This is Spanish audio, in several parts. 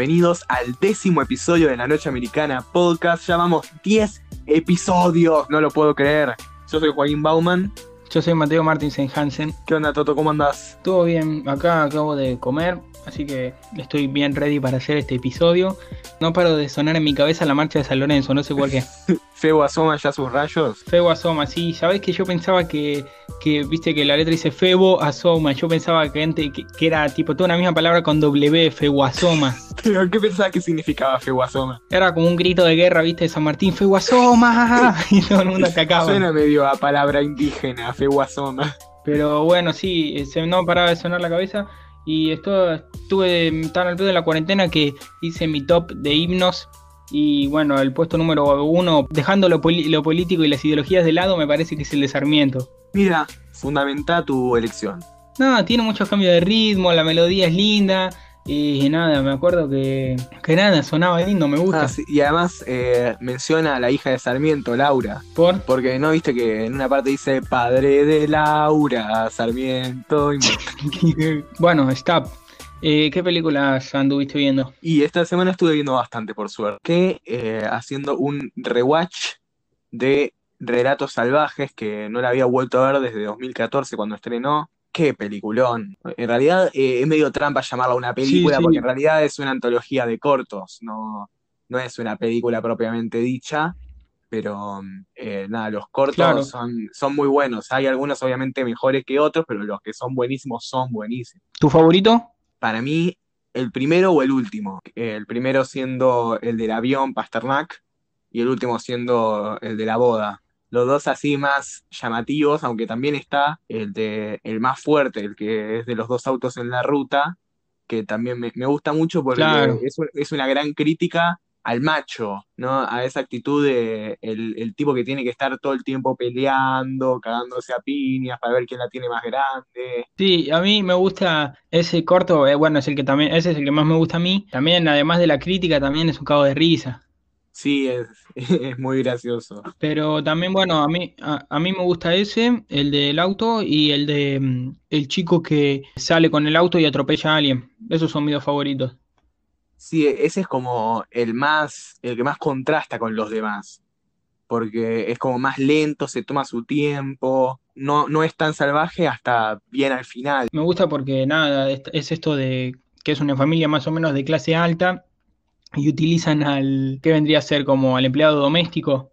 Bienvenidos al décimo episodio de La Noche Americana Podcast. Llamamos 10 episodios, no lo puedo creer. Yo soy Joaquín Bauman. Yo soy Mateo Martinsen Hansen. ¿Qué onda, Toto? ¿Cómo andás? Todo bien, acá acabo de comer, así que estoy bien ready para hacer este episodio. No paro de sonar en mi cabeza la marcha de San Lorenzo, no sé por qué. Feo asoma ya sus rayos. Febo asoma, sí, sabés que yo pensaba que, que, viste que la letra dice Febo asoma, yo pensaba que, ante- que, que era tipo toda una misma palabra con W, Febo asoma. ¿Pero qué pensabas que significaba feo asoma? Era como un grito de guerra, viste, de San Martín, Febo asoma, y todo el mundo atacaba. Suena medio a palabra indígena, feo asoma. Pero bueno, sí, eh, se no paraba de sonar la cabeza. Y esto, estuve tan al pedo de la cuarentena que hice mi top de himnos. Y bueno, el puesto número uno, dejando lo, lo político y las ideologías de lado, me parece que es el de Sarmiento. Mira, fundamenta tu elección. No, tiene muchos cambios de ritmo, la melodía es linda. Y nada, me acuerdo que, que nada, sonaba lindo, me gusta. Ah, sí, Y además eh, menciona a la hija de Sarmiento, Laura. Por Porque no viste que en una parte dice padre de Laura, Sarmiento. Y, bueno, stop. Eh, ¿Qué películas anduviste viendo? y esta semana estuve viendo bastante, por suerte. Que eh, haciendo un rewatch de Relatos Salvajes, que no la había vuelto a ver desde 2014 cuando estrenó. Qué peliculón. En realidad eh, es medio trampa llamarla una película, sí. porque en realidad es una antología de cortos, no, no es una película propiamente dicha. Pero eh, nada, los cortos Claro. son, son muy buenos. Hay algunos obviamente mejores que otros, pero los que son buenísimos son buenísimos. ¿Tu favorito? Para mí, el primero o el último. Eh, El primero siendo el del avión, Pasternak, y el último siendo el de la boda. Los dos así más llamativos, aunque también está el de el más fuerte, el que es de los dos autos en la ruta, que también me, me gusta mucho porque Claro. es, es una gran crítica al macho, ¿no? A esa actitud de el, el tipo que tiene que estar todo el tiempo peleando, cagándose a piñas para ver quién la tiene más grande. Sí, a mí me gusta ese corto, eh, bueno, es el que también, ese es el que más me gusta a mí. También, además de la crítica, también es un cago de risa. Sí, es, es muy gracioso. Pero también, bueno, a mí, a, a mí me gusta ese, el del auto y el de mm, el chico que sale con el auto y atropella a alguien. Esos son mis dos favoritos. Sí, ese es como el más, el que más contrasta con los demás, porque es como más lento, se toma su tiempo, no, no es tan salvaje hasta bien al final. Me gusta porque nada, es esto de que es una familia más o menos de clase alta y utilizan al, ¿qué vendría a ser? Como al empleado doméstico.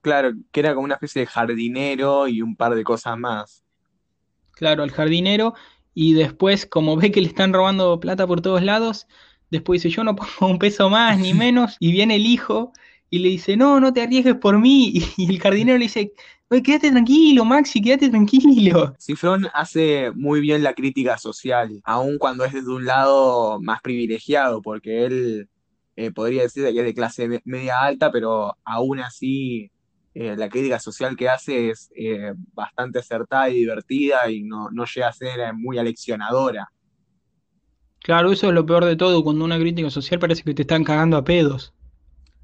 Claro, que era como una especie de jardinero y un par de cosas más. claro, al jardinero y después, como ve que le están robando plata por todos lados, después dice, yo no pongo un peso más ni menos, y viene el hijo y le dice, no, no te arriesgues por mí, y el jardinero le dice, oye, quédate tranquilo, Maxi, quédate tranquilo. Cifrón hace muy bien la crítica social, aun cuando es desde un lado más privilegiado, porque él eh, podría decir que es de clase me- media alta, pero aún así eh, la crítica social que hace es eh, bastante acertada y divertida y no, no llega a ser muy aleccionadora. Claro, eso es lo peor de todo, cuando una crítica social parece que te están cagando a pedos.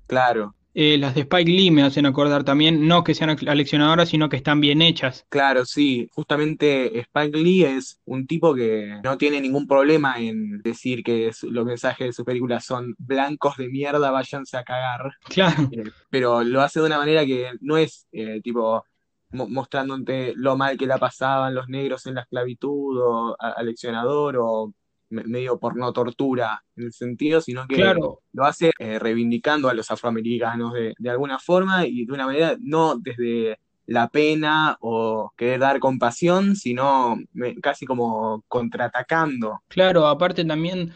Claro, Eh, las de Spike Lee me hacen acordar también, no que sean aleccionadoras, sino que están bien hechas. claro, sí. Justamente Spike Lee es un tipo que no tiene ningún problema en decir que los mensajes de sus películas son blancos de mierda, váyanse a cagar. Claro, Eh, pero lo hace de una manera que no es eh, tipo mo- mostrándote lo mal que la pasaban los negros en la esclavitud o aleccionador o me- medio porno tortura en el sentido, sino que claro, lo hace eh, reivindicando a los afroamericanos de, de alguna forma y de una manera no desde la pena o querer dar compasión, sino me- casi como contraatacando. Claro, aparte también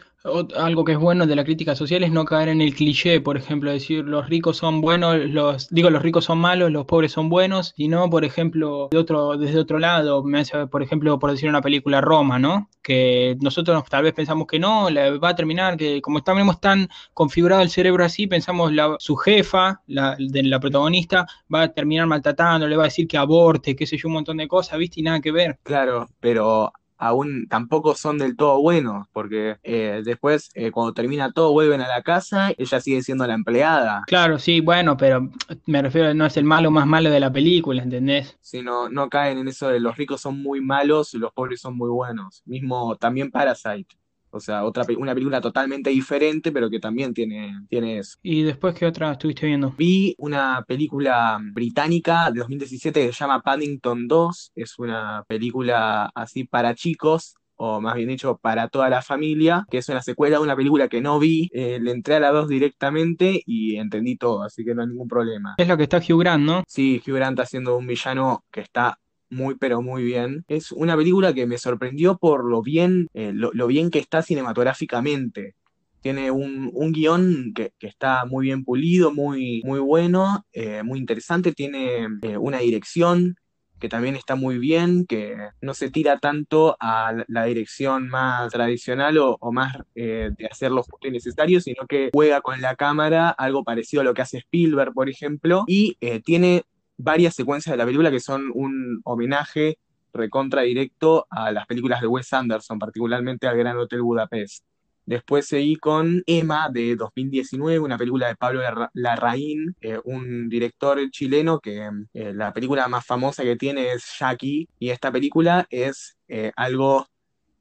algo que es bueno de la crítica social es no caer en el cliché, por ejemplo, decir los ricos son buenos, los digo los ricos son malos, los pobres son buenos, sino por ejemplo, de otro desde otro lado, me hace, por ejemplo, por decir una película Roma, ¿no? Que nosotros tal vez pensamos que no, va a terminar que como estamos tan configurado el cerebro así, pensamos la, su jefa, la de la protagonista va a terminar maltratando, le va a decir que aborte, qué sé yo, un montón de cosas, ¿viste? Y nada que ver. Claro, pero aún tampoco son del todo buenos, porque eh, después, eh, cuando termina todo, vuelven a la casa, ella sigue siendo la empleada. Claro, sí, bueno, pero me refiero, no es el malo más malo de la película, ¿entendés? Si no, no caen en eso de los ricos son muy malos y los pobres son muy buenos. Mismo también Parasite. O sea, otra, una película totalmente diferente, pero que también tiene, tiene eso. ¿Y después qué otra estuviste viendo? Vi una película británica de 2017 que se llama Paddington 2. Es una película así para chicos, o más bien dicho, para toda la familia, que es una secuela de una película que no vi. Eh, le entré a la 2 directamente y entendí todo, así que no hay ningún problema. Es lo que está Hugh Grant, ¿no? Sí, Hugh Grant haciendo un villano que está muy pero muy bien. Es una película que me sorprendió por lo bien, eh, lo, bien que está cinematográficamente. Tiene un, un guion que, está muy bien pulido, muy, muy bueno, eh, muy interesante. Tiene eh, una dirección que también está muy bien, que no se tira tanto a la dirección más tradicional o, más de hacer lo justo y necesario, sino que juega con la cámara, algo parecido a lo que hace Spielberg, por ejemplo, y tiene varias secuencias de la película que son un homenaje recontra directo a las películas de Wes Anderson, particularmente al Gran Hotel Budapest. Después seguí con Emma de 2019, una película de Pablo Larraín, eh, un director chileno que eh, la película más famosa que tiene es Jackie, y esta película es eh, algo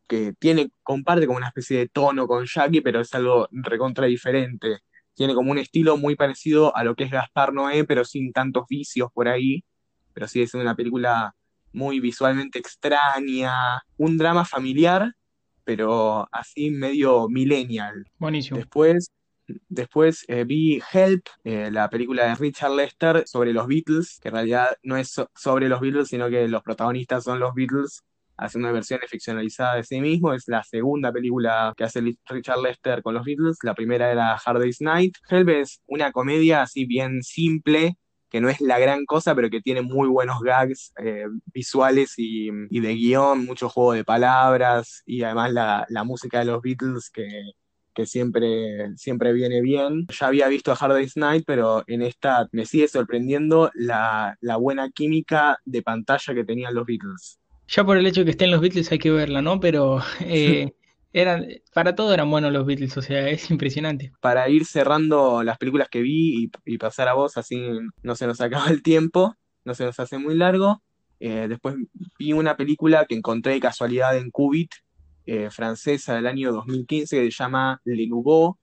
que tiene, comparte como una especie de tono con Jackie, pero es algo recontra diferente tiene como un estilo muy parecido a lo que es Gaspar Noé, pero sin tantos vicios por ahí. Pero sigue siendo una película muy visualmente extraña, un drama familiar, pero así medio millennial. Buenísimo. Después, después eh, vi Help, eh, la película de Richard Lester sobre los Beatles, que en realidad no es sobre los Beatles, sino que los protagonistas son los Beatles haciendo versiones ficcionalizadas de sí mismo. Es la segunda película que hace Richard Lester con los Beatles. La primera era Hard Day's Night. Help es una comedia así bien simple, que no es la gran cosa, pero que tiene muy buenos gags eh, visuales y, de guion, mucho juego de palabras y además la, música de los Beatles que, siempre, siempre viene bien. Ya había visto a Hard Day's Night, pero en esta me sigue sorprendiendo la buena química de pantalla que tenían los Beatles. Ya por el hecho de que estén los Beatles hay que verla, ¿no? Pero eh, eran, para todo eran buenos los Beatles, o sea, es impresionante. Para ir cerrando las películas que vi y, pasar a vos, así no se nos acaba el tiempo, no se nos hace muy largo. Eh, después vi una película que encontré de casualidad en Qubit, eh, francesa del año 2015, que se llama Le Nouveau,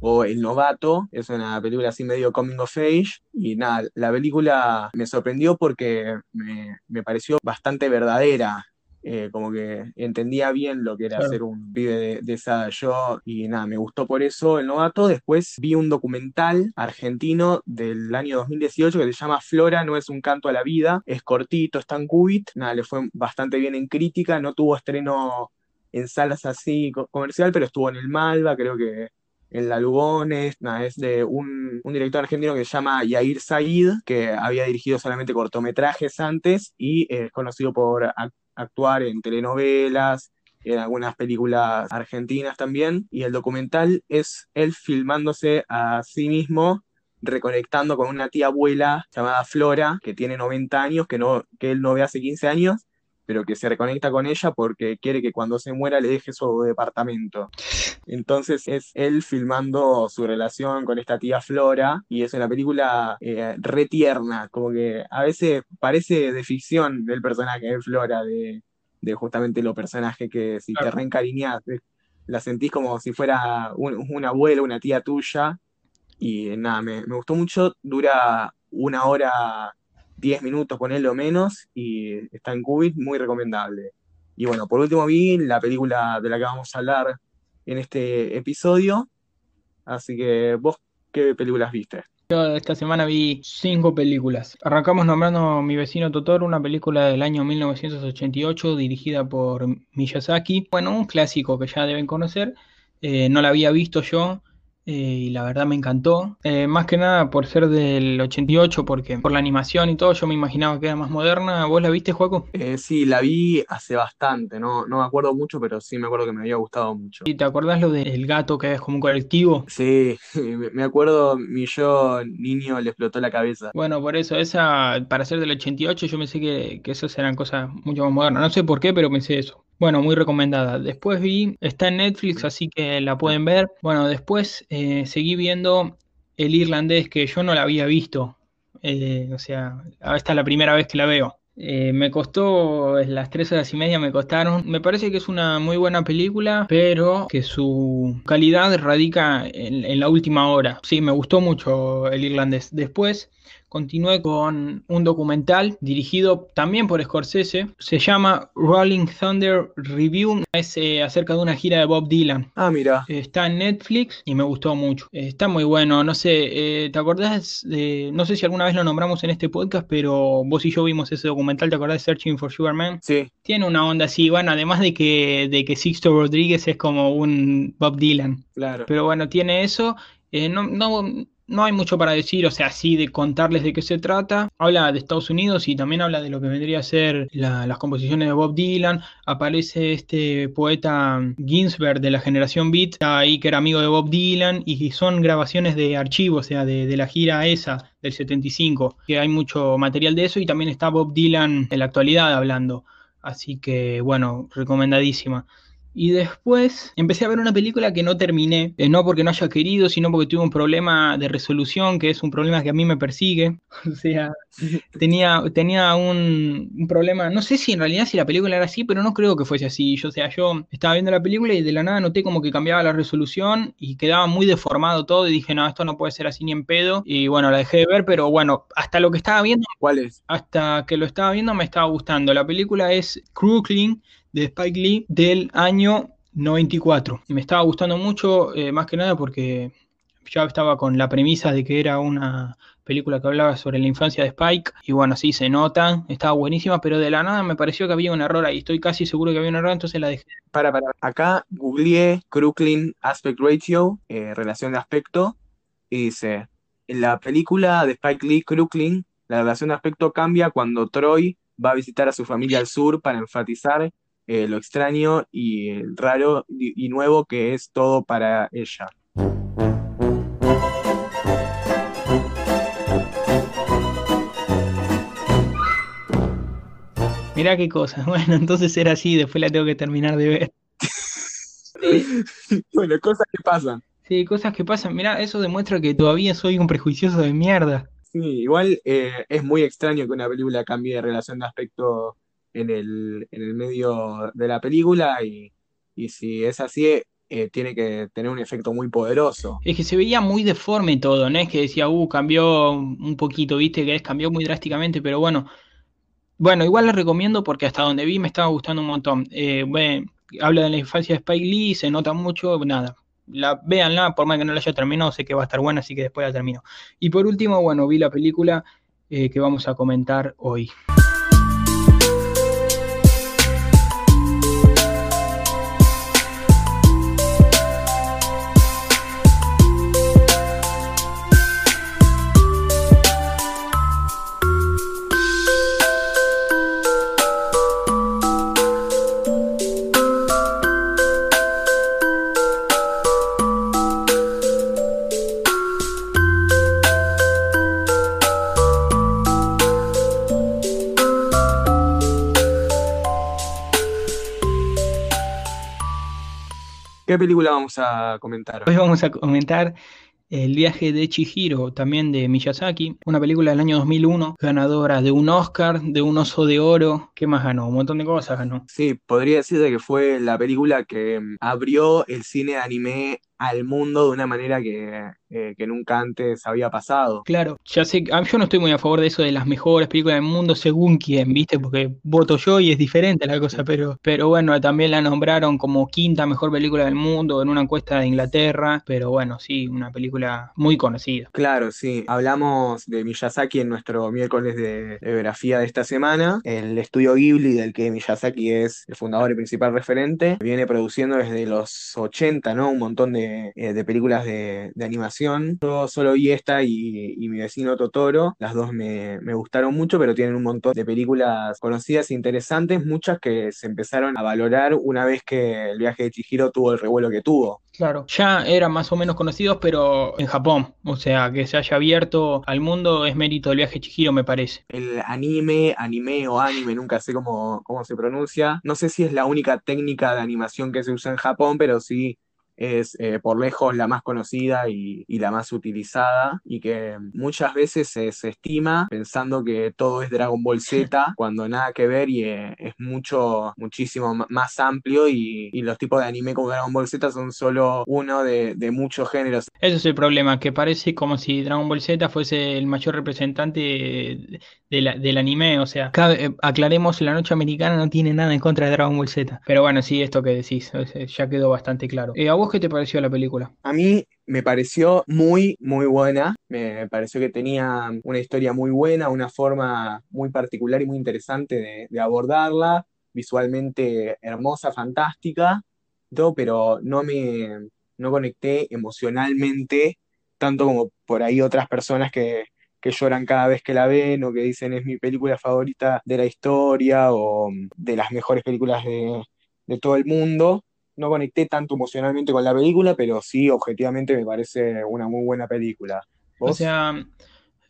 o El Novato, es una película así medio coming of age, y nada, la película me sorprendió porque me, pareció bastante verdadera, eh, como que entendía bien lo que era ser un pibe de, esa yo y nada, me gustó por eso el novato. Después vi un documental argentino del año 2018 que se llama Flora, no es un canto a la vida, es cortito, está en Cubit, nada, le fue bastante bien en crítica, no tuvo estreno en salas así comercial, pero estuvo en el Malva, creo que en la Lugones, es de un, director argentino que se llama Yair Said, que había dirigido solamente cortometrajes antes y es conocido por actuar en telenovelas, en algunas películas argentinas también, y el documental es él filmándose a sí mismo reconectando con una tía abuela llamada Flora, que tiene 90 años, que, no, que él no ve hace 15 años, pero que se reconecta con ella porque quiere que cuando se muera le deje su departamento. Entonces es él filmando su relación con esta tía Flora y es una película eh, re tierna, como que a veces parece de ficción del personaje de Flora, de, justamente lo personaje que si te reencariñas, la sentís como si fuera un, una abuela, una tía tuya. Y nada, me, me gustó mucho, dura una hora 10 minutos, ponerlo menos, y está en Qubit, muy recomendable. Y bueno, por último vi la película de la que vamos a hablar en este episodio. Así que, ¿vos qué películas viste? Yo esta semana vi cinco películas. Arrancamos nombrando Mi vecino Totoro, una película del año 1988 dirigida por Miyazaki. Bueno, un clásico que ya deben conocer. Eh, no la había visto yo, eh, y la verdad me encantó. Eh, más que nada por ser del 88, porque por la animación y todo, yo me imaginaba que era más moderna. ¿Vos la viste, Juaco? Eh, sí, la vi hace bastante, no, no me acuerdo mucho, pero sí me acuerdo que me había gustado mucho. ¿Y te acordás lo del gato que es como un colectivo? Sí, me acuerdo, mi yo niño le explotó la cabeza. Bueno, por eso, esa, para ser del 88, yo pensé que, que esas eran cosas mucho más modernas. No sé por qué, pero pensé eso. Bueno, muy recomendada. Después vi, está en Netflix, así que la pueden ver. Bueno, después eh, seguí viendo El Irlandés, que yo no la había visto. Eh, o sea, esta es la primera vez que la veo. Eh, me costó, las tres horas y media me costaron. Me parece que es una muy buena película, pero que su calidad radica en, en la última hora. Sí, me gustó mucho el irlandés. Después continué con un documental dirigido también por Scorsese. Se llama Rolling Thunder Review. Es eh, acerca de una gira de Bob Dylan. Ah, mira. Está en Netflix y me gustó mucho. Eh, está muy bueno. No sé, eh, ¿te acordás? De, no sé si alguna vez lo nombramos en este podcast, pero vos y yo vimos ese documental. ¿Te acordás de Searching for Sugar Man? Sí. Tiene una onda así. Bueno, además de que, de que Sixto Rodríguez es como un Bob Dylan. Claro. Pero bueno, tiene eso. no, no, no hay mucho para decir, o sea, así de contarles de qué se trata. Habla de Estados Unidos y también habla de lo que vendría a ser las composiciones de Bob Dylan. Aparece este poeta Ginsberg de la generación Beat, ahí que era amigo de Bob Dylan, y son grabaciones de archivo, o sea, de, de la gira esa del 75, que hay mucho material de eso y también está Bob Dylan en la actualidad hablando. Así que, bueno, recomendadísima. Y después empecé a ver una película que no terminé, eh, no porque no haya querido, sino porque tuve un problema de resolución, que es un problema que a mí me persigue. O sea, tenía, tenía un, un, problema, no sé si en realidad si la película era así, pero no creo que fuese así. Yo, o sea, yo estaba viendo la película y de la nada noté como que cambiaba la resolución y quedaba muy deformado todo y dije, no, esto no puede ser así ni en pedo. Y bueno, la dejé de ver, pero bueno, hasta lo que estaba viendo... ¿Cuál es? Hasta que lo estaba viendo me estaba gustando. La película es Crooklyn de Spike Lee del año 94. Me estaba gustando mucho, eh, más que nada porque ya estaba con la premisa de que era una película que hablaba sobre la infancia de Spike y bueno, sí se nota, estaba buenísima, pero de la nada me pareció que había un error ahí, estoy casi seguro que había un error, entonces la dejé. Para, para, acá googleé Crooklyn Aspect Ratio, eh, relación de aspecto, y dice, en la película de Spike Lee, Crooklyn, la relación de aspecto cambia cuando Troy va a visitar a su familia al sur para enfatizar eh, lo extraño y raro y, y nuevo que es todo para ella. Mirá qué cosa. Bueno, entonces era así, después la tengo que terminar de ver. bueno, cosas que pasan. Sí, cosas que pasan. Mirá, eso demuestra que todavía soy un prejuicioso de mierda. Sí, igual eh, es muy extraño que una película cambie de relación de aspecto en el, en el medio de la película y, y si es así, eh, tiene que tener un efecto muy poderoso. Es que se veía muy deforme todo, no es que decía, uh, cambió un poquito, viste, que es, cambió muy drásticamente, pero bueno, bueno, igual la recomiendo porque hasta donde vi me estaba gustando un montón. Eh, bueno, habla de la infancia de Spike Lee, se nota mucho, nada. La, véanla, por más que no la haya terminado, sé que va a estar buena, así que después la termino. Y por último, bueno, vi la película eh, que vamos a comentar hoy. ¿Qué película vamos a comentar? Hoy vamos a comentar El viaje de Chihiro, también de Miyazaki, una película del año 2001, ganadora de un Oscar, de un Oso de Oro, ¿qué más ganó? Un montón de cosas ganó. Sí, podría decirse que fue la película que mm, abrió el cine de anime al mundo de una manera que, eh, que nunca antes había pasado. Claro, ya sé, ah, yo no estoy muy a favor de eso de las mejores películas del mundo según quién, ¿viste? Porque voto yo y es diferente la cosa, pero, pero bueno, también la nombraron como quinta mejor película del mundo en una encuesta de Inglaterra, pero bueno, sí, una película muy conocida. Claro, sí, hablamos de Miyazaki en nuestro miércoles de, de biografía de esta semana, el estudio Ghibli del que Miyazaki es el fundador y principal referente, viene produciendo desde los 80, ¿no? Un montón de eh, de, películas de, de, animación. Yo solo vi esta y, y mi vecino Totoro. Las dos me, me, gustaron mucho, pero tienen un montón de películas conocidas e interesantes, muchas que se empezaron a valorar una vez que el viaje de Chihiro tuvo el revuelo que tuvo. Claro, ya eran más o menos conocidos, pero en Japón. O sea, que se haya abierto al mundo es mérito del viaje de Chihiro, me parece. El anime, anime o anime, nunca sé cómo, cómo se pronuncia. No sé si es la única técnica de animación que se usa en Japón, pero sí es eh, por lejos la más conocida y, la más utilizada y que muchas veces se, estima pensando que todo es Dragon Ball Z cuando nada que ver y eh, es mucho, muchísimo más amplio y, los tipos de anime como Dragon Ball Z son solo uno de, muchos géneros. Ese es el problema, que parece como si Dragon Ball Z fuese el mayor representante del anime, o sea, eh, aclaremos, la noche americana no tiene nada en contra de Dragon Ball Z, pero bueno, sí, esto que decís, ya quedó bastante claro. ¿A vos qué te pareció la película? A mí me pareció muy, muy buena. Me pareció que tenía una historia muy buena, una forma muy particular y muy interesante de, abordarla. Visualmente hermosa, fantástica, todo, pero no me no conecté emocionalmente tanto como por ahí otras personas que, que lloran cada vez que la ven o que dicen es mi película favorita de la historia o de las mejores películas de, de todo el mundo no conecté tanto emocionalmente con la película, pero sí, objetivamente me parece una muy buena película. O sea,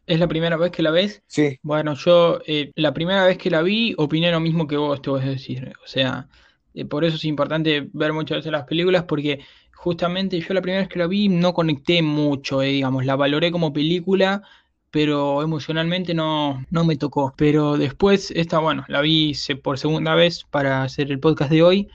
¿es la primera vez que la ves? Sí. Bueno, yo eh, la primera vez que la vi opiné lo mismo que vos, te voy a decir. O sea, eh, por eso es importante ver muchas veces las películas, porque justamente yo la primera vez que la vi no conecté mucho, eh, digamos, la valoré como película, pero emocionalmente no, no me tocó. Pero después, esta, bueno, la vi por segunda vez para hacer el podcast de hoy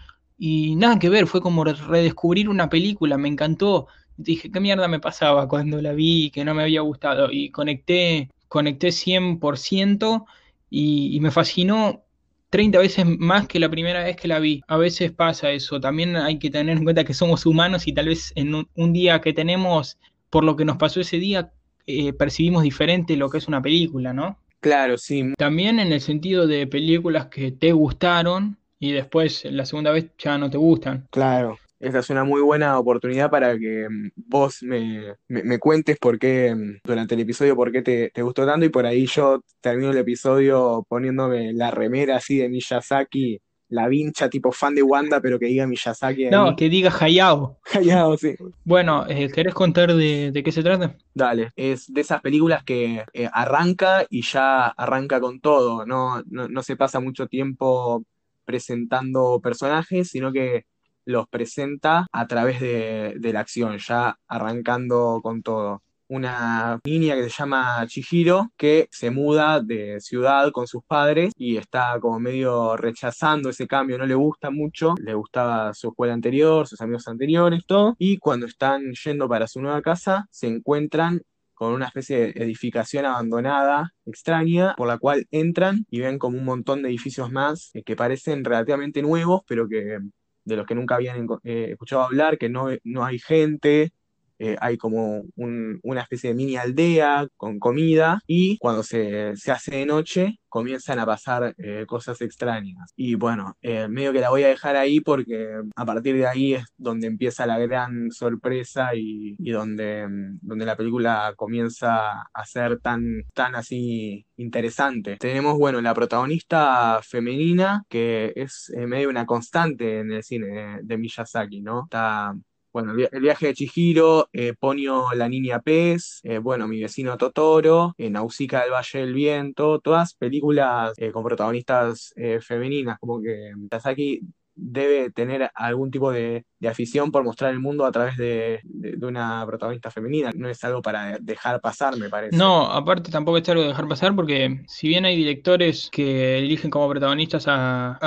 y nada que ver, fue como redescubrir una película, me encantó. Dije, ¿qué mierda me pasaba cuando la vi que no me había gustado? Y conecté, conecté 100% y, y me fascinó 30 veces más que la primera vez que la vi. A veces pasa eso. También hay que tener en cuenta que somos humanos y tal vez en un, día que tenemos, por lo que nos pasó ese día, eh, percibimos diferente lo que es una película, ¿no? Claro, sí. También en el sentido de películas que te gustaron y después la segunda vez ya no te gustan. Claro, esta es una muy buena oportunidad para que mm, vos me, cuentes por qué, mm, durante el episodio, por qué te, gustó tanto y por ahí yo termino el episodio poniéndome la remera así de Miyazaki, la vincha tipo fan de Wanda, pero que diga Miyazaki. No, que diga Hayao. Hayao, sí. Bueno, eh, ¿querés contar de, qué se trata? Dale, es de esas películas que eh, arranca y ya arranca con todo, no, no, no se pasa mucho tiempo presentando personajes, sino que los presenta a través de, la acción, ya arrancando con todo. Una niña que se llama Chihiro, que se muda de ciudad con sus padres y está como medio rechazando ese cambio, no le gusta mucho, le gustaba su escuela anterior, sus amigos anteriores, todo, y cuando están yendo para su nueva casa, se encuentran con una especie de edificación abandonada, extraña, por la cual entran y ven como un montón de edificios más eh, que parecen relativamente nuevos, pero que de los que nunca habían eh, escuchado hablar, que no, no hay gente, eh, hay como una especie de mini aldea con comida y cuando se, hace de noche comienzan a pasar eh, cosas extrañas. Y bueno, eh, medio que la voy a dejar ahí porque a partir de ahí es donde empieza la gran sorpresa y, donde, donde la película comienza a ser tan, tan así interesante. Tenemos, bueno, la protagonista femenina que es medio una constante en el cine de Miyazaki, ¿no? Está bueno, el viaje de Chihiro, eh, Ponio la niña pez, eh, bueno, mi vecino Totoro, eh, Nausicaa del Valle del Viento, todas películas eh, con protagonistas femeninas, como que Miyazaki debe tener algún tipo de, afición por mostrar el mundo a través de, una protagonista femenina. No es algo para dejar pasar, me parece. No, aparte tampoco es algo de dejar pasar porque si bien hay directores que eligen como protagonistas a,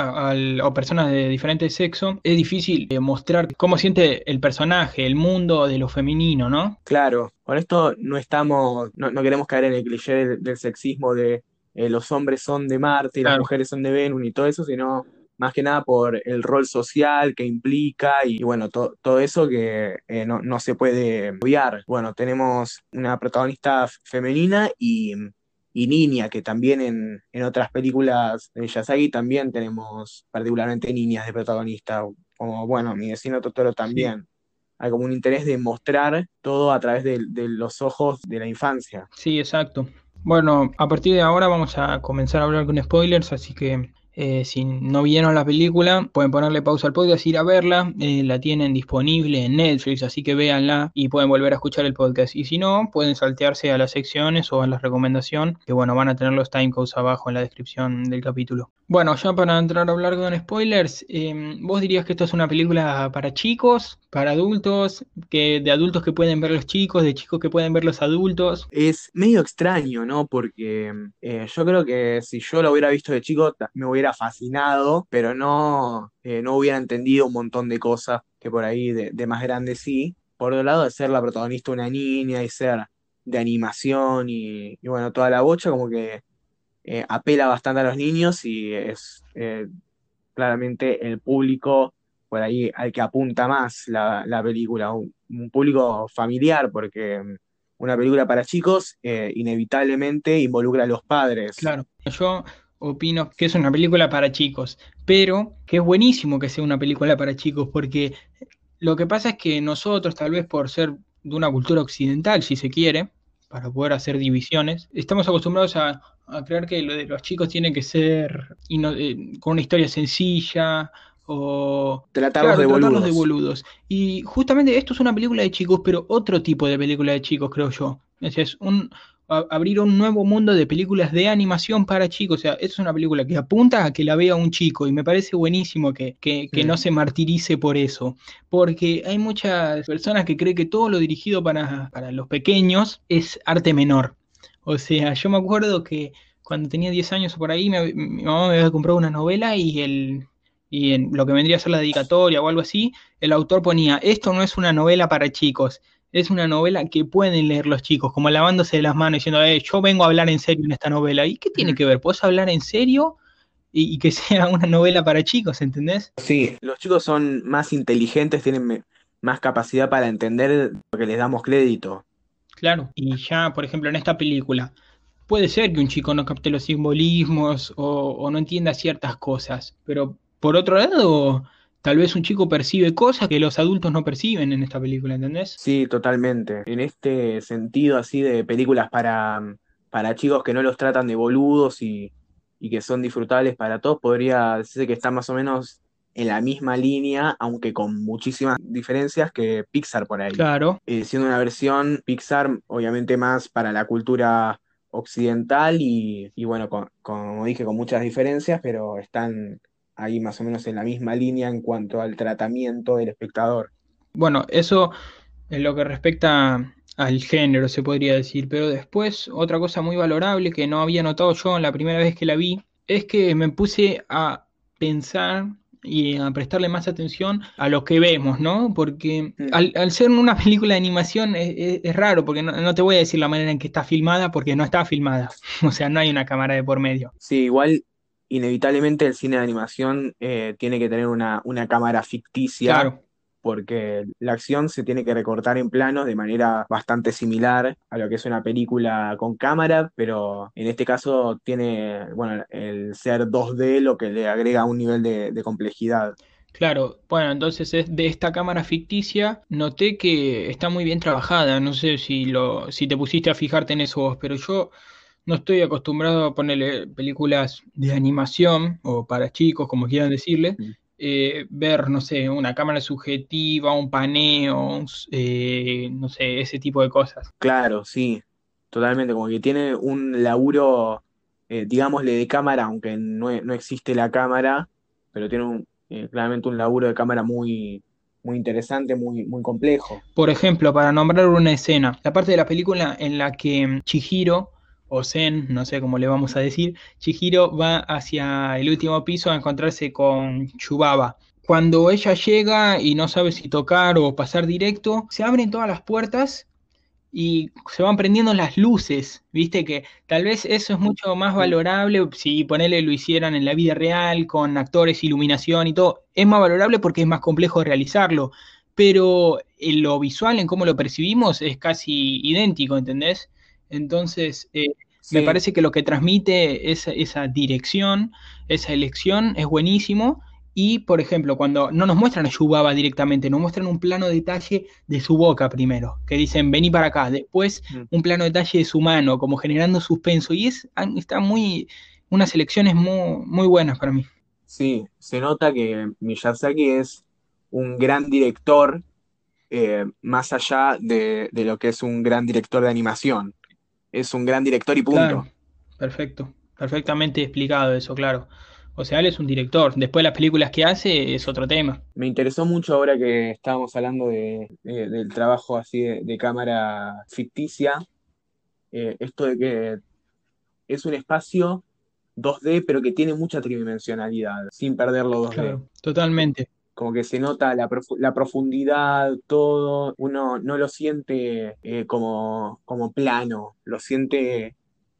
personas de diferente sexo, es difícil eh, mostrar cómo siente el personaje, el mundo de lo femenino, ¿no? Claro, con esto no estamos, no, queremos caer en el cliché del, sexismo de eh, los hombres son de Marte y las mujeres son de Venus y todo eso, sino más que nada por el rol social que implica y, bueno, todo eso que eh, no, se puede obviar. Bueno, tenemos una protagonista femenina y, niña, que también en, otras películas de Miyazaki también tenemos particularmente niñas de protagonista, como bueno, mi vecino Totoro también. Hay como un interés de mostrar todo a través de los ojos de la infancia. Sí, exacto. Bueno, a partir de ahora vamos a comenzar a hablar con spoilers, así que Eh, si no vieron la película, pueden ponerle pausa al podcast, ir a verla. Eh, la tienen disponible en Netflix, así que véanla y pueden volver a escuchar el podcast. Y si no, pueden saltearse a las secciones o a la recomendación, que bueno, van a tener los timecodes abajo en la descripción del capítulo. Bueno, ya para entrar a hablar con spoilers, em, ¿vos dirías que esto es una película para chicos, para adultos, que de adultos que pueden ver los chicos, de chicos que pueden ver los adultos? Es medio extraño, ¿no? Porque eh, yo creo que si yo lo hubiera visto de chico, me hubiera fascinado, pero no, eh, no hubiera entendido un montón de cosas que por ahí de, más grande sí. Por otro lado, de ser la protagonista una niña y ser de animación y, bueno, toda la bocha, como que eh, apela bastante a los niños y es eh, claramente el público por ahí al que apunta más la, película, un, público familiar, porque mm, una película para chicos inevitablemente involucra a los padres. Claro, yo opino que es una película para chicos, pero que es buenísimo que sea una película para chicos, porque lo que pasa es que nosotros, tal vez por ser de una cultura occidental, si se quiere, para poder hacer divisiones, estamos acostumbrados a a creer que lo de los chicos tiene que ser eh, con una historia sencilla o tratarlos, de, de, boludos. Y justamente esto es una película de chicos, pero otro tipo de película de chicos, creo yo. Es, un abrir un nuevo mundo de películas de animación para chicos. O sea, es una película que apunta a que la vea un chico y me parece buenísimo que, que, no se martirice por eso. Porque hay muchas personas que creen que todo lo dirigido para, para los pequeños es arte menor. O sea, yo me acuerdo que cuando tenía 10 años o por ahí, mi mamá me había comprado una novela y el y en lo que vendría a ser la dedicatoria o algo así, el autor ponía, esto no es una novela para chicos, es una novela que pueden leer los chicos, como lavándose de las manos diciendo, eh, yo vengo a hablar en serio en esta novela. ¿Y qué tiene que ver? ¿Puedes hablar en serio? Y, y, que sea una novela para chicos, ¿entendés? Sí, los chicos son más inteligentes, tienen más capacidad para entender lo que les damos crédito. Claro, y ya, por ejemplo, en esta película, puede ser que un chico no capte los simbolismos o, no entienda ciertas cosas, pero por otro lado, tal vez un chico percibe cosas que los adultos no perciben en esta película, ¿entendés? Sí, totalmente. En este sentido así de películas para, para chicos que no los tratan de boludos y, y que son disfrutables para todos, podría decirse que está más o menos en la misma línea, aunque con muchísimas diferencias que Pixar por ahí. Claro. Eh, siendo una versión Pixar, obviamente más para la cultura occidental y, bueno, como dije, con muchas diferencias, pero están ahí más o menos en la misma línea en cuanto al tratamiento del espectador. Bueno, eso es lo que respecta al género, se podría decir, pero después otra cosa muy valorable que no había notado yo en la primera vez que la vi, es que me puse a pensar y a prestarle más atención a lo que vemos, ¿no? Porque mm. al, ser una película de animación es, raro, porque no, te voy a decir la manera en que está filmada, porque no está filmada, o sea, no hay una cámara de por medio. Sí, igual inevitablemente el cine de animación eh, tiene que tener una, una cámara ficticia. Claro porque la acción se tiene que recortar en planos de manera bastante similar a lo que es una película con cámara, pero en este caso tiene, bueno, el ser 2D lo que le agrega un nivel de, complejidad. Claro, bueno, entonces de esta cámara ficticia noté que está muy bien trabajada. No sé si lo, si te pusiste a fijarte en eso pero yo no estoy acostumbrado a ponerle películas de animación o para chicos, como quieran decirle, mm. Eh, ver, no sé, una cámara subjetiva, un paneo, eh, no sé, ese tipo de cosas. Claro, sí, totalmente, como que tiene un laburo, eh, digámosle, de cámara, aunque no, existe la cámara, pero tiene un, claramente un laburo de cámara muy, muy interesante, muy, muy complejo. Por ejemplo, para nombrar una escena, la parte de la película en la que Chihiro o Zen, no sé cómo le vamos a decir, Chihiro va hacia el último piso a encontrarse con Chubaba. Cuando ella llega y no sabe si tocar o pasar directo, se abren todas las puertas y se van prendiendo las luces, viste que tal vez eso es mucho más valorable si ponerle lo hicieran en la vida real con actores, iluminación y todo, es más valorable porque es más complejo realizarlo, pero en lo visual, en cómo lo percibimos, es casi idéntico, ¿entendés? Entonces, eh, me parece que lo que transmite esa, esa dirección, esa elección, es buenísimo. Y, por ejemplo, cuando no nos muestran a Yubaba directamente, nos muestran un plano detalle de su boca primero, que dicen, vení para acá. Después, mm. un plano detalle de su mano, como generando suspenso. Y es, está muy, unas elecciones muy, muy buenas para mí. Sí, se nota que Miyazaki es un gran director, eh, más allá de, de lo que es un gran director de animación. Es un gran director y punto. Claro, perfecto, perfectamente explicado eso, claro. O sea, él es un director. Después las películas que hace es otro tema. Me interesó mucho ahora que estábamos hablando de, de- del trabajo así de, de cámara ficticia, eh, esto de que es un espacio 2D, pero que tiene mucha tridimensionalidad, sin perderlo 2D. Claro, totalmente. Como que se nota la, la profundidad, todo, uno no lo siente eh, como, como plano, lo siente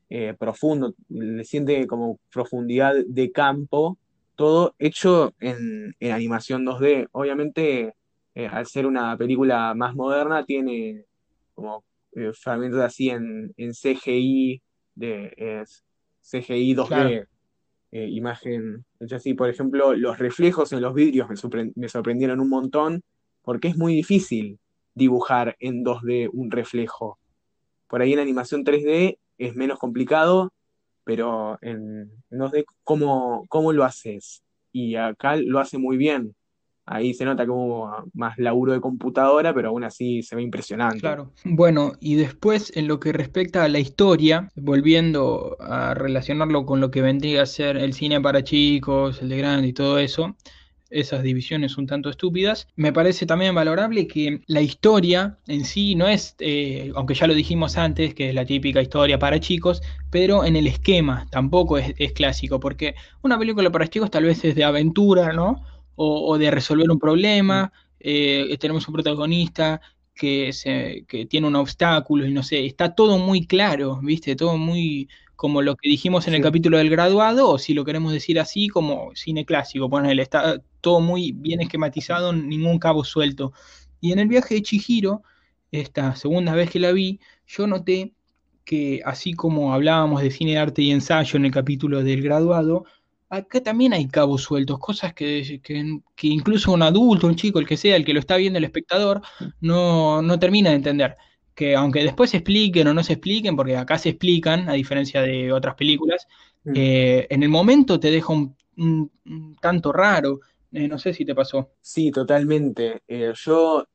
eh, profundo, le siente como profundidad de campo, todo hecho en, en animación 2D. Obviamente, eh, al ser una película más moderna, tiene como fragmentos así en, en CGI, de, CGI Claro, 2D, eh, imagen hecha. Por ejemplo, los reflejos en los vidrios me sorprendieron un montón, porque es muy difícil dibujar en 2D un reflejo. Por ahí en animación 3D es menos complicado, pero en, en 2D, ¿cómo, cómo lo haces? Y acá lo hace muy bien. Ahí se nota que hubo más laburo de computadora, pero aún así se ve impresionante. claro. Bueno, y después en lo que respecta a la historia, volviendo a relacionarlo con lo que vendría a ser el cine para chicos, el de grande y todo eso, esas divisiones un tanto estúpidas, me parece también valorable que la historia en sí no es, eh, aunque ya lo dijimos antes, que es la típica historia para chicos, pero en el esquema tampoco es, es clásico, porque una película para chicos tal vez es de aventura, ¿no? O, o de resolver un Mm, problema, eh, tenemos un protagonista que, se, que tiene un obstáculo y no sé, está todo muy claro, ¿viste? Todo muy como lo que dijimos en el capítulo del graduado, o si lo queremos decir así, como cine clásico, ponele, está todo muy bien esquematizado, ningún cabo suelto. Y en el viaje de Chihiro, esta segunda vez que la vi, yo noté que así como hablábamos de cine, arte y ensayo en el capítulo del graduado, acá también hay cabos sueltos, cosas que, que, que incluso un adulto, un chico, el que sea, el que lo está viendo, el espectador, no, no termina de entender. Que aunque después se expliquen o no se expliquen, porque acá se explican, a diferencia de otras películas, mm. eh, en el momento te deja un, un- un tanto raro. Eh, no sé si te pasó. Sí, totalmente. Eh, yo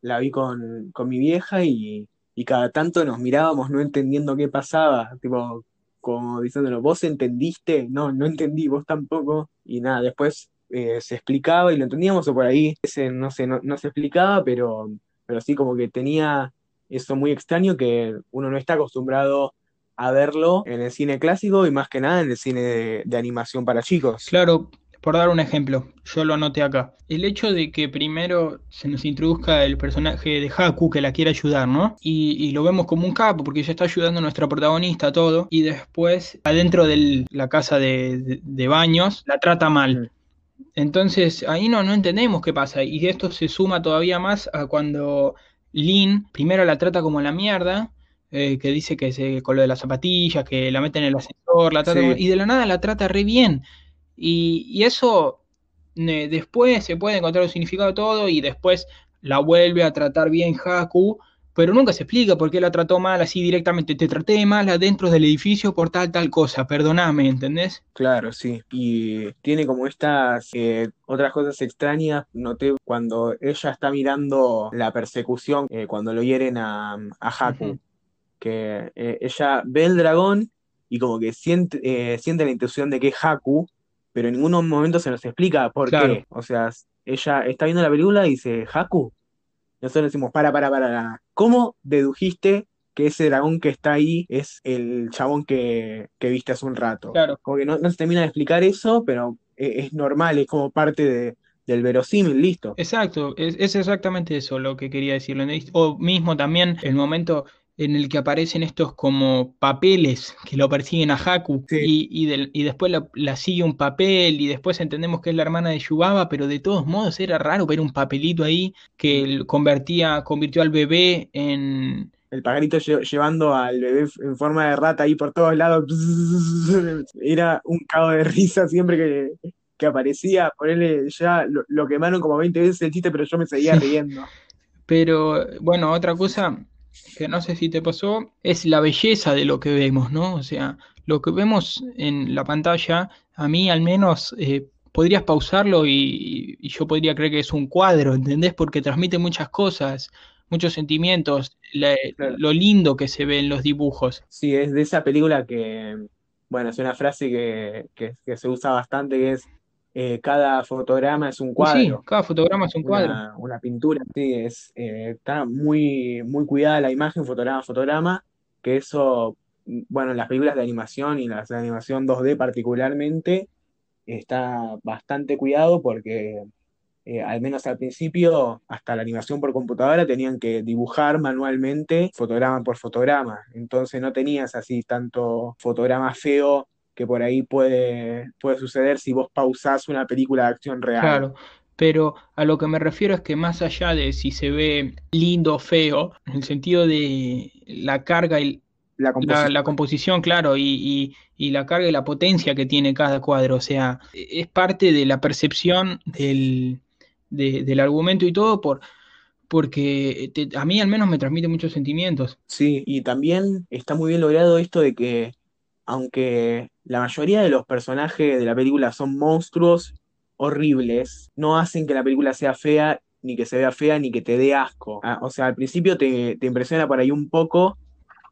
la vi con, con mi vieja y, y cada tanto nos mirábamos no entendiendo qué pasaba, tipo, como diciéndonos, ¿vos entendiste? No, no entendí, vos tampoco. Y nada, después eh, se explicaba y lo entendíamos o por ahí, ese, no sé, no, no se explicaba, pero, pero sí como que tenía eso muy extraño que uno no está acostumbrado a verlo en el cine clásico y más que nada en el cine de animación para chicos. Claro, por dar un ejemplo, yo lo anoté acá. El hecho de que primero se nos introduzca el personaje de Haku que la quiere ayudar, ¿no? Y, y lo vemos como un capo porque ya está ayudando a nuestra protagonista, todo. Y después, adentro de la casa de, de- de baños, la trata mal. Entonces, ahí no, no entendemos qué pasa. Y esto se suma todavía más a cuando Lin primero la trata como la mierda, eh, que dice que se, con lo de las zapatillas, que la mete en el ascensor, la trata Sí. y de la nada la trata re bien. Y, y eso eh, después se puede encontrar un significado de todo y después la vuelve a tratar bien Haku, pero nunca se explica por qué la trató mal así directamente. Te traté mal adentro del edificio por tal, tal cosa, perdoname, ¿entendés? Claro, sí. Y tiene como estas eh, otras cosas extrañas. Noté cuando ella está mirando la persecución, eh, cuando lo hieren a, a Haku, que eh, ella ve el dragón y como que siente, siente la intuición de que es Haku, pero en ningún momento se nos explica por Claro. qué. O sea, ella está viendo la película y dice, ¿Haku? Nosotros decimos, para, para, para. ¿Cómo dedujiste que ese dragón que está ahí es el chabón que, que viste hace un rato? Claro, Como que no, no se termina de explicar eso, pero e- es, normal, es como parte de- del verosímil, listo. exacto, es, es exactamente eso lo que quería decirlo. O mismo también el momento en el que aparecen estos como papeles que lo persiguen a Haku Sí, y, y, del- y después la, la sigue un papel y después entendemos que es la hermana de Yubaba, pero de todos modos era raro ver un papelito ahí que el- convertía, convirtió al bebé en... el pajarito lle- llevando al bebé en forma de rata ahí por todos lados. Era un cago de risa siempre que, que aparecía. Ponerle ya lo, lo quemaron como 20 veces el chiste, pero yo me seguía riendo. pero bueno, otra cosa que no sé si te pasó es la belleza de lo que vemos, ¿no? O sea, lo que vemos en la pantalla, a mí al menos eh, podrías pausarlo y, y, yo podría creer que es un cuadro, ¿entendés? Porque transmite muchas cosas, muchos sentimientos, la, Claro. lo lindo que se ve en los dibujos. Sí, es de esa película que, bueno, es una frase que, que, que se usa bastante, que es eh, cada fotograma es un Y sí, cuadro, cada fotograma es un cuadro. una, una pintura. Sí, es, eh, está muy, muy cuidada la imagen, fotograma a fotograma, que eso, bueno, en las películas de animación y las de animación 2D particularmente, está bastante cuidado porque eh, al menos al principio, hasta la animación por computadora tenían que dibujar manualmente fotograma por fotograma. Entonces no tenías así tanto fotograma feo que por ahí puede, puede suceder si vos pausás una película de acción real. Claro, pero a lo que me refiero es que más allá de si se ve lindo o feo, en el sentido de la carga y La la, la composición. composición, claro, y, y- y la carga y la potencia que tiene cada cuadro, o sea, es parte de la percepción del, de- del argumento y todo, por, porque te- a mí al menos me transmite muchos sentimientos. Sí, y también está muy bien logrado esto de que, aunque la mayoría de los personajes de la película son monstruos horribles, no hacen que la película sea fea, ni que se vea fea, ni que te dé asco. Ah, o sea, al principio te, te impresiona por ahí un poco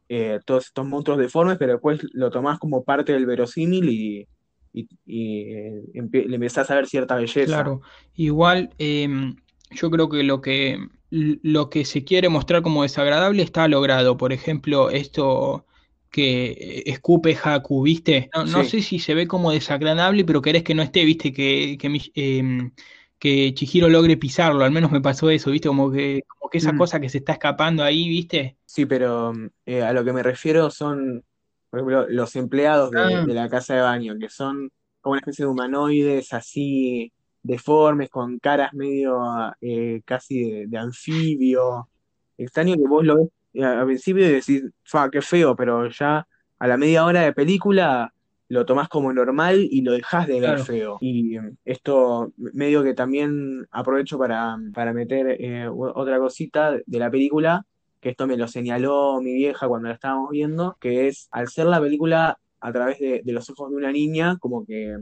eh, todos estos monstruos deformes, pero después lo tomás como parte del verosímil y, y, eh, le empezás a ver cierta belleza. Claro, igual em, yo creo que lo que lo que se quiere mostrar como desagradable está logrado. Por ejemplo, esto que escupe Haku, ¿viste? No, no sé si se ve como desagradable, pero querés que no esté, ¿viste? Que, que, em, que Chihiro logre pisarlo, al menos me pasó eso, ¿viste? Como que, como que esa Mm, cosa que se está escapando ahí, ¿viste? sí, pero eh, a lo que me refiero son, por ejemplo, los empleados de, Ah, de la casa de baño, que son como una especie de humanoides así deformes, con caras medio eh, casi de, de anfibio. Extraño que vos lo ves al principio decís, fa, qué feo, pero ya a la media hora de película lo tomás como normal y lo dejás de ver feo. Y mm, esto medio que también aprovecho para, para meter eh, otra cosita de la película, que esto me lo señaló mi vieja cuando la estábamos viendo, que es al ser la película a través de, de los ojos de una niña, como que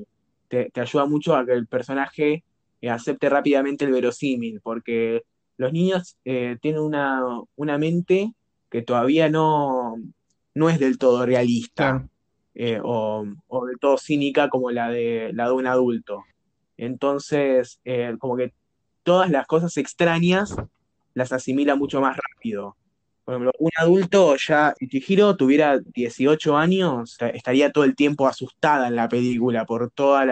te, te ayuda mucho a que el personaje eh, acepte rápidamente el verosímil, porque los niños eh, tienen una, una mente que todavía no, no es del todo realista eh, o, o del todo cínica como la de, la de un adulto. Entonces, eh, como que todas las cosas extrañas las asimila mucho más rápido. Por ejemplo, un adulto ya, si Chihiro tuviera 18 años, ta- estaría todo el tiempo asustada en la película por todos